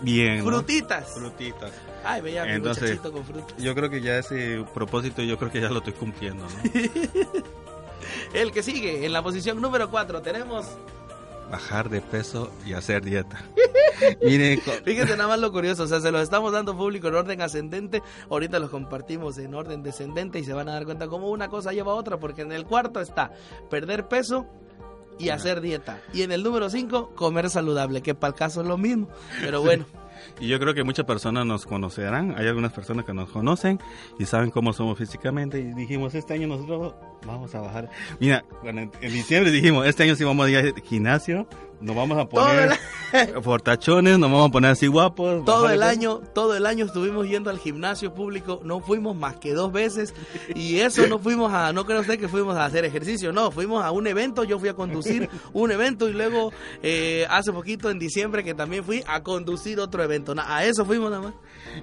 bien. ¿no? frutitas. Frutitas. Ay, veía mi Entonces- muchachito con frutas. Yo creo que ya ese propósito, yo creo que ya lo estoy cumpliendo, ¿no? El que sigue, en la posición número 4, tenemos Bajar de peso y hacer dieta. Miren, Fíjense nada más lo curioso, o sea, se los estamos dando público en orden ascendente, ahorita los compartimos en orden descendente y se van a dar cuenta cómo una cosa lleva a otra, porque en el cuarto está perder peso y hacer dieta. Y en el número 5, comer saludable, que para el caso es lo mismo. Pero bueno, y yo creo que muchas personas nos conocerán, hay algunas personas que nos conocen y saben cómo somos físicamente. Y dijimos, este año nosotros vamos a bajar. Mira, bueno, en, diciembre dijimos, este año sí vamos a ir al gimnasio, nos vamos a poner fortachones, nos vamos a poner así guapos. todo el año, todo el año estuvimos yendo al gimnasio público, no fuimos más que dos veces y eso no fuimos a, no cree usted que fuimos a hacer ejercicio, no, fuimos a un evento, yo fui a conducir un evento y luego eh, hace poquito en diciembre que también fui a conducir otro evento, a eso fuimos nada más.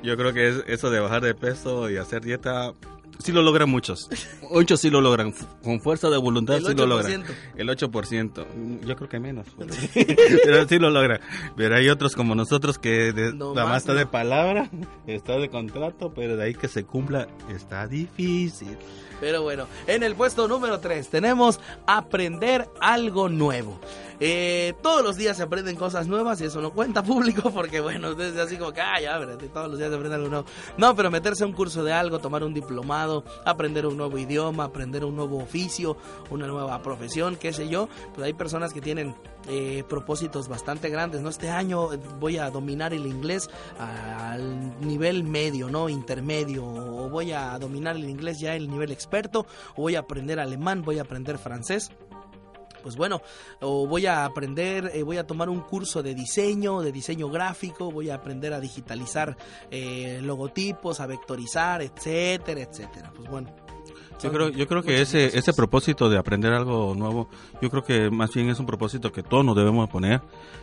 Yo creo que es- eso de bajar de peso y hacer dieta, sí lo logran muchos. Muchos sí lo logran, con fuerza de voluntad El sí lo logran. 8%. El 8%, Mm, yo creo que menos. Pero sí lo logran. Pero hay otros como nosotros que de, No nada más más está no. de palabra, está de contrato, pero de ahí que se cumpla está difícil. Pero bueno, en el puesto número 3 tenemos aprender algo nuevo. Eh, todos los días se aprenden cosas nuevas y eso no cuenta público porque, bueno, es así como que, ah, ya, todos los días se aprende algo nuevo. No, pero meterse a un curso de algo, tomar un diplomado, aprender un nuevo idioma, aprender un nuevo oficio, una nueva profesión, qué sé yo. Pues hay personas que tienen eh, propósitos bastante grandes, ¿no? Este año voy a dominar el inglés al nivel medio, ¿no? Intermedio, o voy a dominar el inglés ya el nivel experto, o voy a aprender alemán, voy a aprender francés pues bueno, o voy a aprender, eh, voy a tomar un curso de diseño, de diseño gráfico, voy a aprender a digitalizar eh, logotipos, a vectorizar, etcétera, etcétera. Pues bueno. Yo creo, yo creo que ese, ese propósito de aprender algo nuevo, yo creo que más bien es un propósito que todos nos debemos poner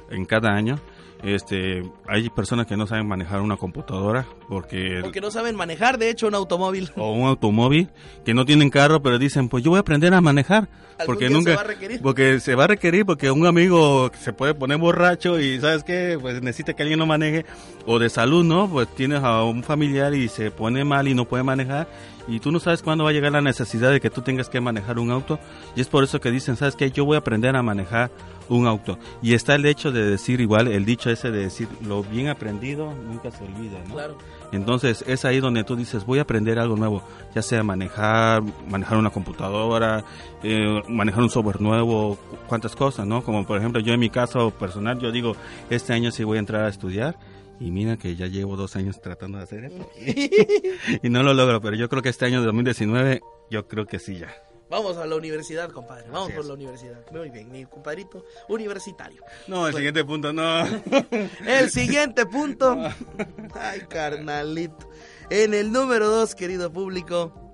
en cada año este, hay personas que no saben manejar una computadora porque... Porque no saben manejar, de hecho, un automóvil. O un automóvil, que no tienen carro, pero dicen, pues yo voy a aprender a manejar. Porque nunca... Se va a requerir? Porque se va a requerir, porque un amigo se puede poner borracho y, ¿sabes qué? Pues necesita que alguien lo maneje. O de salud, ¿no? Pues tienes a un familiar y se pone mal y no puede manejar y tú no sabes cuándo va a llegar la necesidad de que tú tengas que manejar un auto y es por eso que dicen, ¿sabes qué? Yo voy a aprender a manejar un auto. Y está el hecho de decir igual, el dicho ese de decir, lo bien aprendido nunca se olvida, ¿no? Claro. Entonces es ahí donde tú dices, voy a aprender algo nuevo, ya sea manejar, manejar una computadora, eh, manejar un software nuevo, cuántas cosas, ¿no? Como por ejemplo yo en mi caso personal, yo digo, este año sí voy a entrar a estudiar y mira que ya llevo dos años tratando de hacer esto. y no lo logro, pero yo creo que este año de 2019, yo creo que sí ya. Vamos a la universidad, compadre. Vamos por la universidad. Muy bien, mi compadrito universitario. No, el siguiente punto no. el siguiente punto. Ay, carnalito. En el número dos, querido público,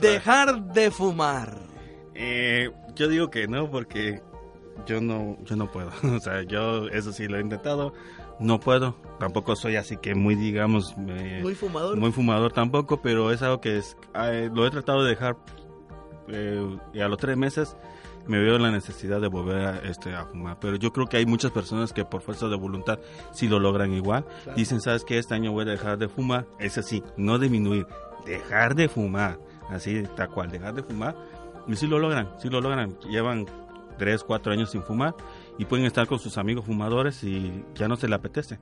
dejar de fumar. Eh, yo digo que no, porque yo no, yo no puedo. o sea, yo eso sí lo he intentado no puedo, tampoco soy así que muy, digamos... muy fumador. Muy fumador tampoco, pero es algo que es, lo he tratado de dejar eh, y a los tres meses me veo la necesidad de volver a, este, a fumar. Pero yo creo que hay muchas personas que por fuerza de voluntad sí lo logran igual. Dicen, ¿sabes qué? Este año voy a dejar de fumar. Es así, no disminuir, dejar de fumar. Así, tal cual, dejar de fumar. Y sí lo logran, sí lo logran. Llevan tres, cuatro años sin fumar y pueden estar con sus amigos fumadores y ya no se le apetece.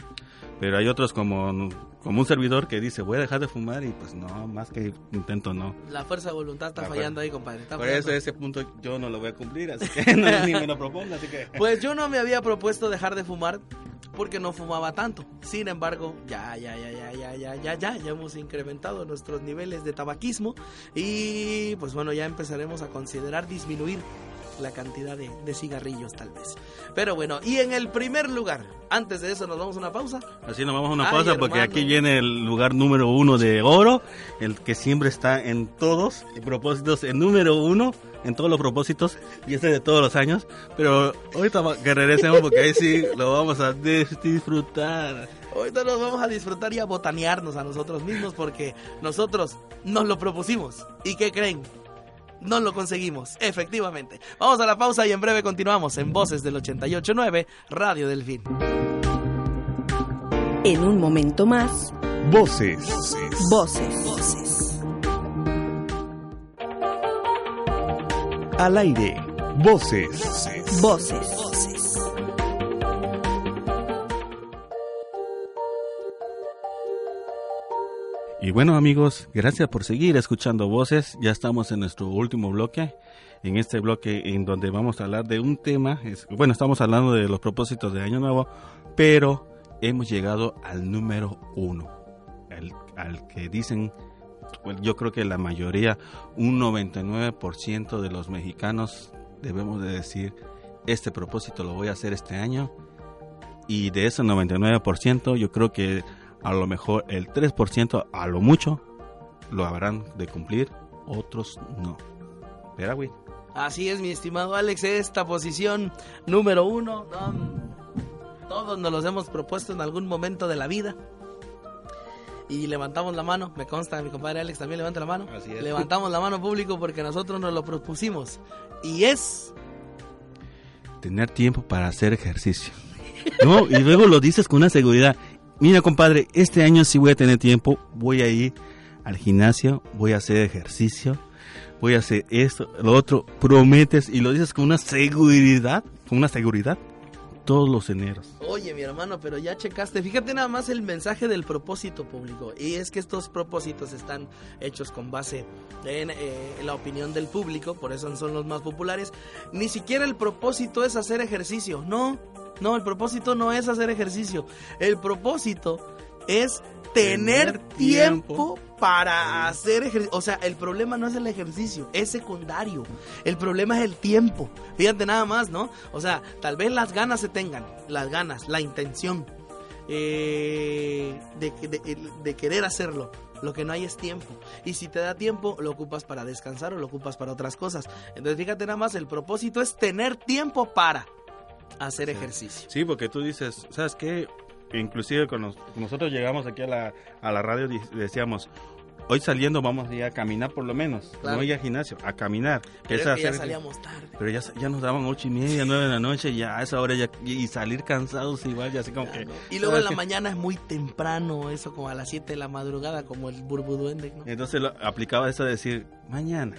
Pero hay otros como, como un servidor que dice, voy a dejar de fumar y pues no, más que intento no. La fuerza de voluntad está fallando ahí, compadre. Por eso ese punto yo no lo voy a cumplir, así que no, ni me lo propongo, así que... Pues yo no me había propuesto dejar de fumar porque no fumaba tanto. Sin embargo, ya, ya, ya, ya, ya, ya, ya, ya, ya hemos incrementado nuestros niveles de tabaquismo y pues bueno, ya empezaremos a considerar disminuir la cantidad de, cigarrillos tal vez. Pero bueno, y en el primer lugar, antes de eso nos vamos a una pausa. Así nos vamos a una pausa porque aquí viene el lugar número uno de oro, el que siempre está en todos los propósitos, el número uno en todos los propósitos y este de todos los años. Pero ahorita que regresemos porque ahí sí lo vamos a disfrutar. Ahorita nos vamos a disfrutar y a botanearnos a nosotros mismos porque nosotros nos lo propusimos. ¿Y qué creen? No lo conseguimos, efectivamente. Vamos a la pausa y en breve continuamos en Voces del 889, Radio Delfín. En un momento más. Voces. Voces. Voces. Al aire. Voces. Voces. Y bueno amigos, gracias por seguir escuchando voces. Ya estamos en nuestro último bloque. En este bloque en donde vamos a hablar de un tema. bueno, estamos hablando de los propósitos de Año Nuevo, pero hemos llegado al número uno. al que dicen, yo creo que la mayoría, un 99% de los mexicanos debemos de decir, este propósito lo voy a hacer este año. Y de ese 99%, yo creo que a lo mejor el 3% a lo mucho lo habrán de cumplir, otros no. Espera, güey. Así es, mi estimado Alex, esta posición número uno, todos nos los hemos propuesto en algún momento de la vida. Y levantamos la mano, me consta, mi compadre Alex también levanta la mano. Así es. Levantamos la mano público porque nosotros nos lo propusimos. Y es... Tener tiempo para hacer ejercicio. No, y luego lo dices con una seguridad mira compadre, este año sí voy a tener tiempo, voy a ir al gimnasio, voy a hacer ejercicio, voy a hacer esto, lo otro, prometes y lo dices con una seguridad con una seguridad todos los eneros. Oye, mi hermano, pero ya checaste. Fíjate nada más el mensaje del propósito público. Y es que estos propósitos están hechos con base en eh, la opinión del público, por eso son los más populares. Ni siquiera el propósito es hacer ejercicio. No, no, el propósito no es hacer ejercicio. El propósito es tener, Tener tiempo tiempo. para hacer ejercicio. O sea, el problema no es el ejercicio, es secundario. El problema es el tiempo. Fíjate nada más, ¿no? O sea, tal vez las ganas se tengan, las ganas, la intención eh, de, de- de querer hacerlo. Lo que no hay es tiempo. Y si te da tiempo, lo ocupas para descansar o lo ocupas para otras cosas. Entonces, fíjate nada más, el propósito es tener tiempo para hacer ejercicio. Sí, porque tú dices, ¿sabes qué? Inclusive con nos- nosotros llegamos aquí a la, a la radio y decíamos, hoy saliendo vamos a ir a caminar por lo menos, Claro. no ir al gimnasio, a caminar. Pero es ya salíamos tarde. Pero ya, ya nos daban ocho y media, nueve de la noche, ya a esa hora ya, y salir cansados igual, ya así como que... Y luego en la mañana es muy temprano, eso como a las 7 de la madrugada, como el burbuduende, ¿no? Entonces lo- aplicaba eso de decir, mañana,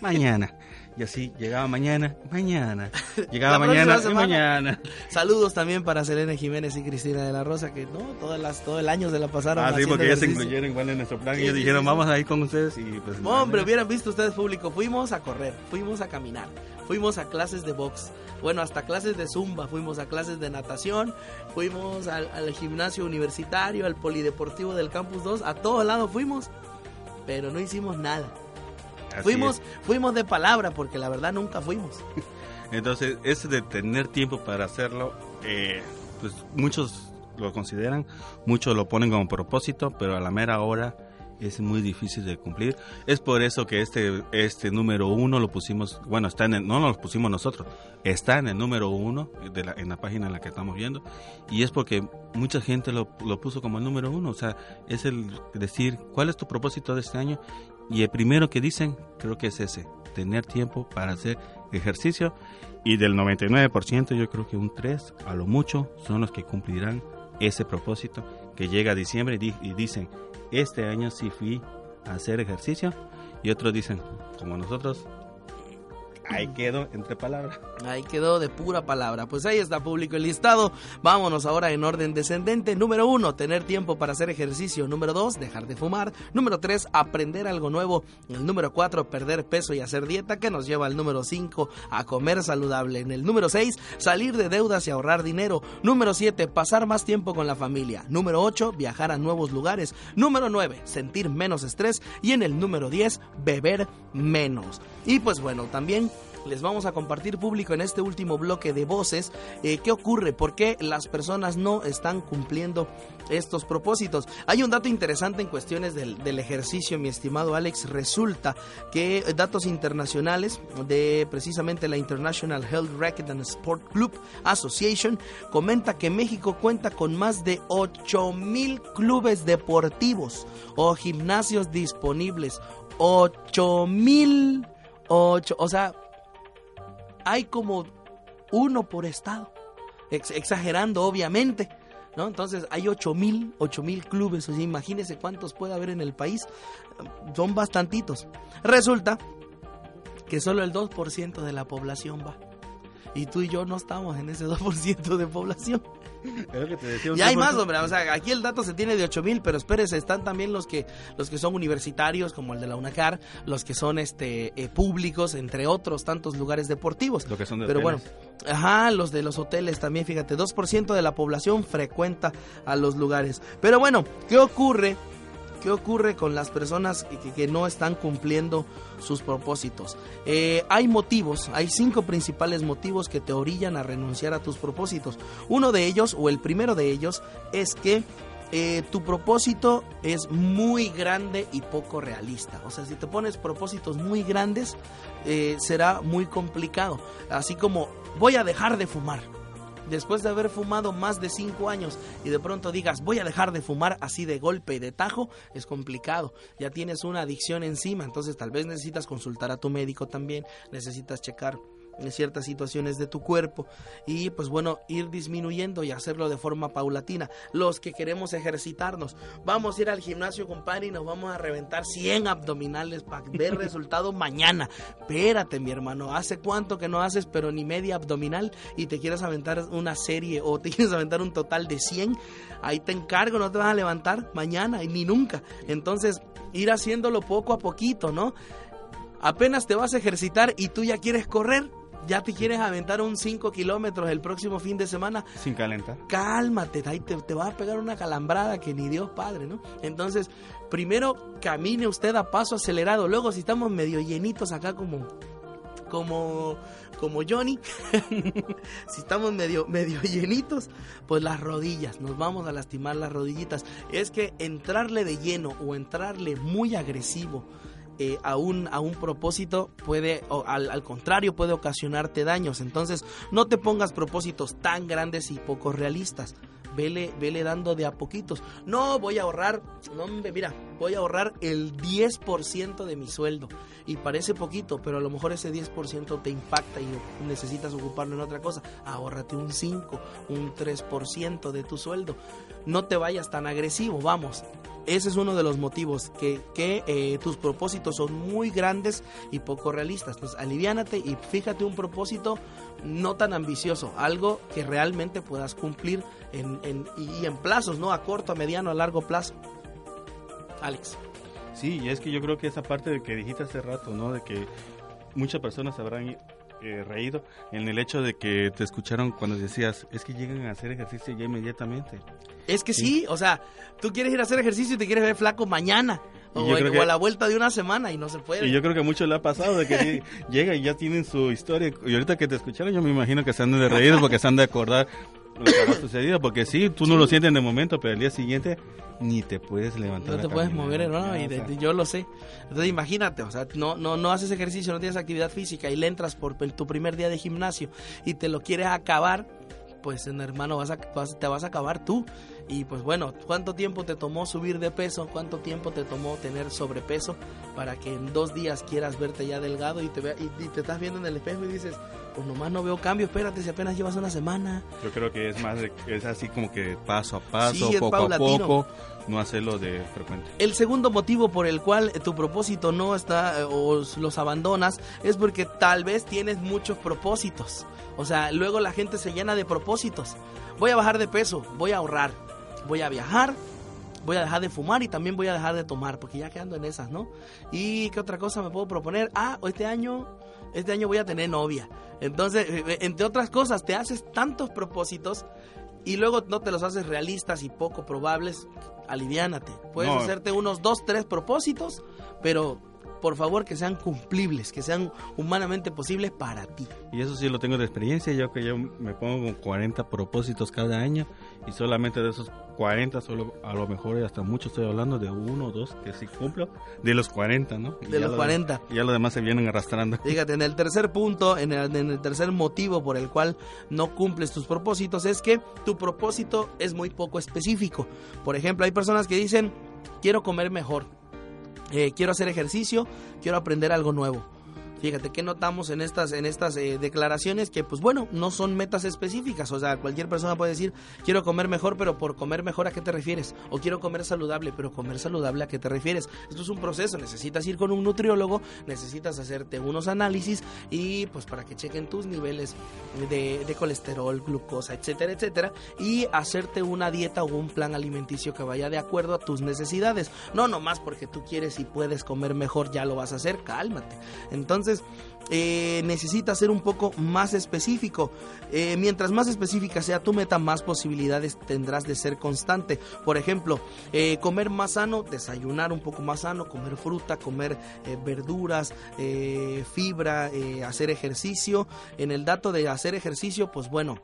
mañana. Y así, llegaba mañana, mañana. Llegaba mañana, y mañana. Saludos también para Selena Jiménez y Cristina de la Rosa, que no, todas las, todo el año se la pasaron Ah, sí, porque ellas se incluyeron igual en nuestro plan. Sí, y ellos sí, dijeron, sí, vamos a ir con ustedes. Y pues, hombre, hubieran visto ustedes público, fuimos a correr, fuimos a caminar, fuimos a clases de box, bueno, hasta clases de zumba, fuimos a clases de natación, fuimos al, al gimnasio universitario, al polideportivo del Campus 2, a todos lados fuimos, pero no hicimos nada. Así fuimos, es. fuimos de palabra, porque la verdad nunca fuimos. Entonces, ese de tener tiempo para hacerlo, eh, pues muchos lo consideran, muchos lo ponen como propósito, pero a la mera hora es muy difícil de cumplir. Es por eso que este, este número uno lo pusimos, bueno, está en el- no lo pusimos nosotros, está en el número uno de la, en la página en la que estamos viendo, y es porque mucha gente lo, lo puso como el número uno, o sea, es el decir, ¿cuál es tu propósito de este año? Y el primero que dicen, creo que es ese, tener tiempo para hacer ejercicio, y del 99% yo creo que un 3 a lo mucho son los que cumplirán ese propósito que llega a diciembre y, y dicen, este año sí fui a hacer ejercicio y otros dicen, como nosotros, ahí quedo entre palabras. Ahí quedó de pura palabra. Pues ahí está público el listado. Vámonos ahora en orden descendente. Número uno, tener tiempo para hacer ejercicio. Número dos, dejar de fumar. Número tres, aprender algo nuevo. El número cuatro, perder peso y hacer dieta, que nos lleva al número cinco, a comer saludable. En el número seis, salir de deudas y ahorrar dinero. Número siete, pasar más tiempo con la familia. Número ocho, viajar a nuevos lugares. Número nueve, sentir menos estrés. Y en el número diez, beber menos. Y pues bueno, también les vamos a compartir público en este último bloque de voces eh, qué ocurre, por qué las personas no están cumpliendo estos propósitos. Hay un dato interesante en cuestiones del, del ejercicio, mi estimado Alex. Resulta que datos internacionales de precisamente la International Health Racket and Sport Club Association comenta que México cuenta con más de 8 mil clubes deportivos o gimnasios disponibles. 8 mil, 8, o sea, hay como uno por estado. Ex- exagerando, obviamente. ¿no? Entonces hay 8 mil, 8 mil clubes. O sea, imagínense cuántos puede haber en el país. Son bastantitos. Resulta que solo el 2% de la población va. Y tú y yo no estamos en ese 2% de población. Y hay más, hombre. O sea, aquí el dato se tiene de 8 mil, pero espérese, están también los que, los que son universitarios, como el de la UNACAR, los que son este eh, públicos, entre otros tantos lugares deportivos. Lo que son de Pero bueno, ajá, los de los hoteles también, fíjate, 2% de la población frecuenta a los lugares. Pero bueno, ¿qué ocurre? ¿Qué ocurre con las personas que, que no están cumpliendo sus propósitos? Eh, hay motivos, hay cinco principales motivos que te orillan a renunciar a tus propósitos. Uno de ellos, o el primero de ellos, es que eh, tu propósito es muy grande y poco realista. O sea, si te pones propósitos muy grandes, eh, será muy complicado. Así como voy a dejar de fumar. Después de haber fumado más de 5 años y de pronto digas voy a dejar de fumar así de golpe y de tajo, es complicado. Ya tienes una adicción encima, entonces tal vez necesitas consultar a tu médico también, necesitas checar ciertas situaciones de tu cuerpo y pues bueno, ir disminuyendo y hacerlo de forma paulatina. Los que queremos ejercitarnos, vamos a ir al gimnasio, compadre, y nos vamos a reventar 100 abdominales para ver resultado mañana. Espérate, mi hermano, ¿hace cuánto que no haces pero ni media abdominal y te quieres aventar una serie o te quieres aventar un total de 100? Ahí te encargo, no te vas a levantar mañana y ni nunca. Entonces, ir haciéndolo poco a poquito, ¿no? Apenas te vas a ejercitar y tú ya quieres correr, ya te quieres aventar un 5 kilómetros el próximo fin de semana. Sin calentar. Cálmate, ahí te, te va a pegar una calambrada que ni Dios Padre, ¿no? Entonces, primero camine usted a paso acelerado. Luego, si estamos medio llenitos acá como como como Johnny, si estamos medio medio llenitos, pues las rodillas, nos vamos a lastimar las rodillitas. Es que entrarle de lleno o entrarle muy agresivo eh, a, un, a un propósito puede, o al, al contrario, puede ocasionarte daños. Entonces, no te pongas propósitos tan grandes y poco realistas. Vele, vele dando de a poquitos. No, voy a ahorrar, no, mira, voy a ahorrar el 10% de mi sueldo. Y parece poquito, pero a lo mejor ese 10% te impacta y necesitas ocuparlo en otra cosa. Ahórrate un 5, un 3% de tu sueldo. No te vayas tan agresivo, vamos. Ese es uno de los motivos, que, que eh, tus propósitos son muy grandes y poco realistas. Entonces, aliviánate y fíjate un propósito no tan ambicioso, algo que realmente puedas cumplir en, en- y en plazos, ¿no? A corto, a mediano, a largo plazo. Alex. Sí, y es que yo creo que esa parte de que dijiste hace rato, ¿no? De que muchas personas habrán eh, reído en el hecho de que te escucharon cuando decías, es que llegan a hacer ejercicio ya inmediatamente. Es que sí. o sea, tú quieres ir a hacer ejercicio y te quieres ver flaco mañana. O, yo a la vuelta de una semana y no se puede. Y yo creo que a muchos le ha pasado de que llega y ya tienen su historia. Y ahorita que te escucharon, yo me imagino que se han de reír porque se han de acordar lo que ha sucedido. Porque sí, tú no lo sientes en el momento, pero el día siguiente ni te puedes levantar. No te puedes caminar, mover, hermano, y de- yo lo sé. Entonces imagínate, o sea, no, no, no haces ejercicio, no tienes actividad física y le entras por tu primer día de gimnasio y te lo quieres acabar, pues hermano, vas a, vas- te vas a acabar tú. Y pues bueno, ¿cuánto tiempo te tomó subir de peso? ¿Cuánto tiempo te tomó tener sobrepeso para que en dos días quieras verte ya delgado y te, vea- y, y te estás viendo en el espejo y dices, pues nomás no veo cambio, espérate, si apenas llevas una semana. Yo creo que es más, de- es así como que paso a paso, Sí, poco a poco, no hacerlo de frecuente. El segundo motivo por el cual tu propósito no está eh, o los abandonas es porque tal vez tienes muchos propósitos. O sea, luego la gente se llena de propósitos. Voy a bajar de peso, voy a ahorrar, voy a viajar, voy a dejar de fumar y también voy a dejar de tomar, porque ya quedando en esas, ¿no? ¿Y qué otra cosa me puedo proponer? Ah, este año, este año voy a tener novia. Entonces, eh, eh, entre otras cosas, te haces tantos propósitos y luego no te los haces realistas y poco probables, aliviánate. Puedes No. hacerte unos dos, tres propósitos, pero por favor que sean cumplibles, que sean humanamente posibles para ti. Y eso sí lo tengo de experiencia, yo que yo me pongo con 40 propósitos cada año y solamente de esos 40, solo a lo mejor y hasta mucho estoy hablando de uno o dos que sí cumplo, de los 40, ¿no? Y De los lo 40. Y ya los demás se vienen arrastrando. Fíjate, en el tercer punto, en el, en el tercer motivo por el cual no cumples tus propósitos es que tu propósito es muy poco específico. Por ejemplo, hay personas que dicen, quiero comer mejor, eh, quiero hacer ejercicio, quiero aprender algo nuevo. Fíjate que notamos en estas, en estas eh, declaraciones que, pues bueno, no son metas específicas. O sea, cualquier persona puede decir, quiero comer mejor, pero por comer mejor, ¿a qué te refieres? O quiero comer saludable, pero comer saludable, ¿a qué te refieres? Esto es un proceso. Necesitas ir con un nutriólogo, necesitas hacerte unos análisis y, pues, para que chequen tus niveles de, de colesterol, glucosa, etcétera, etcétera, y hacerte una dieta o un plan alimenticio que vaya de acuerdo a tus necesidades. No nomás porque tú quieres y puedes comer mejor, ya lo vas a hacer, cálmate. Entonces, eh, necesitas ser un poco más específico. Eh, mientras más específica sea tu meta, más posibilidades tendrás de ser constante. Por ejemplo, eh, comer más sano, desayunar un poco más sano, comer fruta, comer verduras, fibra, hacer ejercicio. En el dato de hacer ejercicio, pues bueno,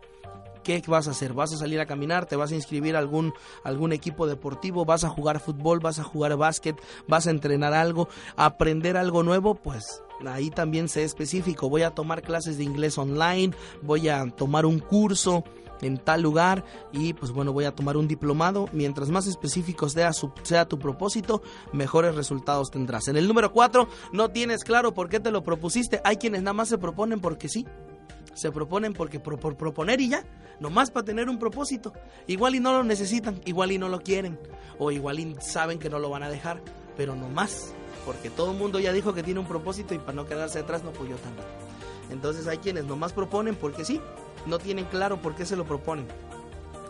¿Qué vas a hacer? ¿Vas a salir a caminar? ¿Te vas a inscribir a algún, algún equipo deportivo? ¿Vas a jugar fútbol? ¿Vas a jugar básquet? ¿Vas a entrenar algo? ¿Aprender algo nuevo? Pues ahí también sé específico, voy a tomar clases de inglés online, voy a tomar un curso en tal lugar y pues bueno voy a tomar un diplomado. Mientras más específico sea, su- sea tu propósito mejores resultados tendrás. En el número 4 no tienes claro por qué te lo propusiste. Hay quienes nada más se proponen porque sí. Se proponen porque por, por proponer y ya, nomás para tener un propósito. Igual y no lo necesitan, igual y no lo quieren, o igual y saben que no lo van a dejar, pero nomás, porque todo el mundo ya dijo que tiene un propósito y para no quedarse atrás, no, pues también. Entonces hay quienes nomás proponen porque sí, no tienen claro por qué se lo proponen.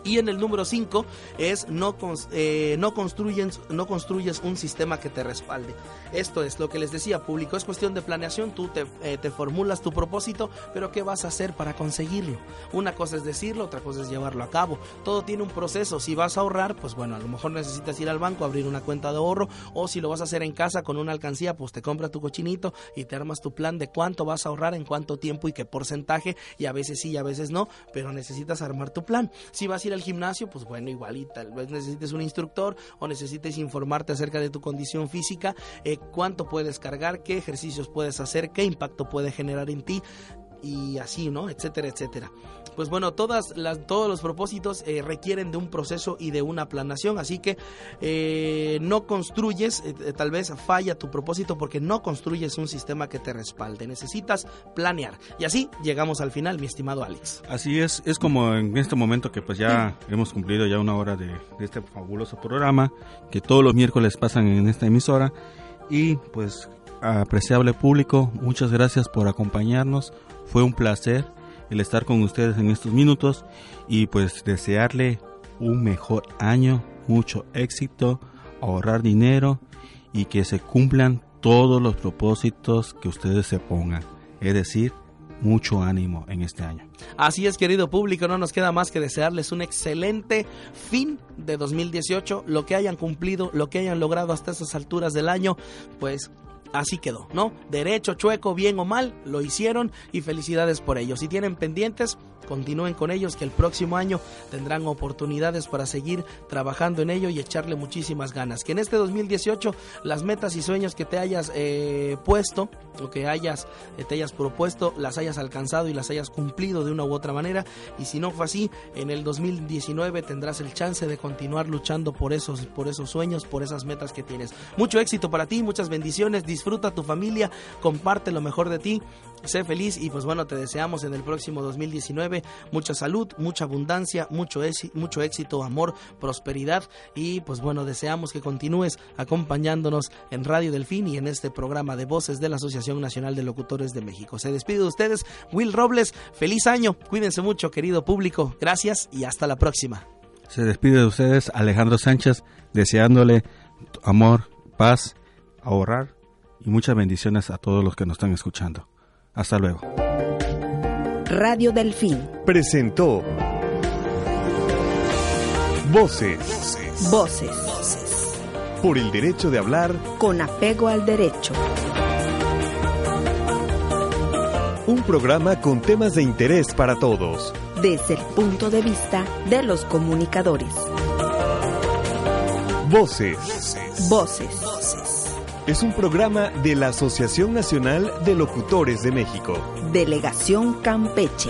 Y en el número 5 es no, eh, no, construyes, no construyes un sistema que te respalde. Esto es lo que les decía, público, es cuestión de planeación, tú te, eh, te formulas tu propósito, pero ¿qué vas a hacer para conseguirlo? Una cosa es decirlo, otra cosa es llevarlo a cabo. Todo tiene un proceso, si vas a ahorrar, pues bueno, a lo mejor necesitas ir al banco, abrir una cuenta de ahorro, o si lo vas a hacer en casa con una alcancía, pues te compras tu cochinito y te armas tu plan de cuánto vas a ahorrar, en cuánto tiempo y qué porcentaje, y a veces sí y a veces no, pero necesitas armar tu plan. Si vas a ir al gimnasio, pues bueno, igual y vez necesites un instructor o necesites informarte acerca de tu condición física, eh, cuánto puedes cargar, qué ejercicios puedes hacer, qué impacto puede generar en ti y así, ¿no? Etcétera, etcétera. Pues bueno, todas las, todos los propósitos eh, requieren de un proceso y de una planación, así que eh, no construyes, eh, tal vez falla tu propósito porque no construyes un sistema que te respalde, necesitas planear. Y así llegamos al final, mi estimado Alex. Así es, es como en este momento que pues ya hemos cumplido ya una hora de, de este fabuloso programa que todos los miércoles pasan en esta emisora y pues apreciable público, muchas gracias por acompañarnos, fue un placer el estar con ustedes en estos minutos y pues desearle un mejor año, mucho éxito, ahorrar dinero y que se cumplan todos los propósitos que ustedes se pongan, es decir, mucho ánimo en este año. Así es, querido público, no nos queda más que desearles un excelente fin de 2018, lo que hayan cumplido, lo que hayan logrado hasta esas alturas del año, pues así quedó, ¿no? Derecho, chueco, bien o mal, lo hicieron y felicidades por ello. Si tienen pendientes, continúen con ellos que el próximo año tendrán oportunidades para seguir trabajando en ello y echarle muchísimas ganas. Que en este 2018 las metas y sueños que te hayas eh, puesto o que hayas eh, te hayas propuesto las hayas alcanzado y las hayas cumplido de una u otra manera y si no fue así en el 2019 tendrás el chance de continuar luchando por esos por esos sueños por esas metas que tienes mucho éxito para ti muchas bendiciones disfruta tu familia comparte lo mejor de ti sé feliz y pues bueno te deseamos en el próximo 2019 mucha salud mucha abundancia mucho mucho éxito amor prosperidad y pues bueno deseamos que continúes acompañándonos en Radio Delfín y en este programa de voces de la Asociación Nacional de Locutores de México. Se despide de ustedes Will Robles. Feliz año. Cuídense mucho querido público. Gracias y hasta la próxima. Se despide de ustedes Alejandro Sánchez deseándole amor, paz, ahorrar y muchas bendiciones a todos los que nos están escuchando. Hasta luego. Radio Delfín. Presentó Voces Voces. por el derecho de hablar, Con apego al derecho. un programa con temas de interés para todos. Desde el punto de vista de los comunicadores. Voces Voces. Es un programa de la Asociación Nacional de Locutores de México. Delegación Campeche.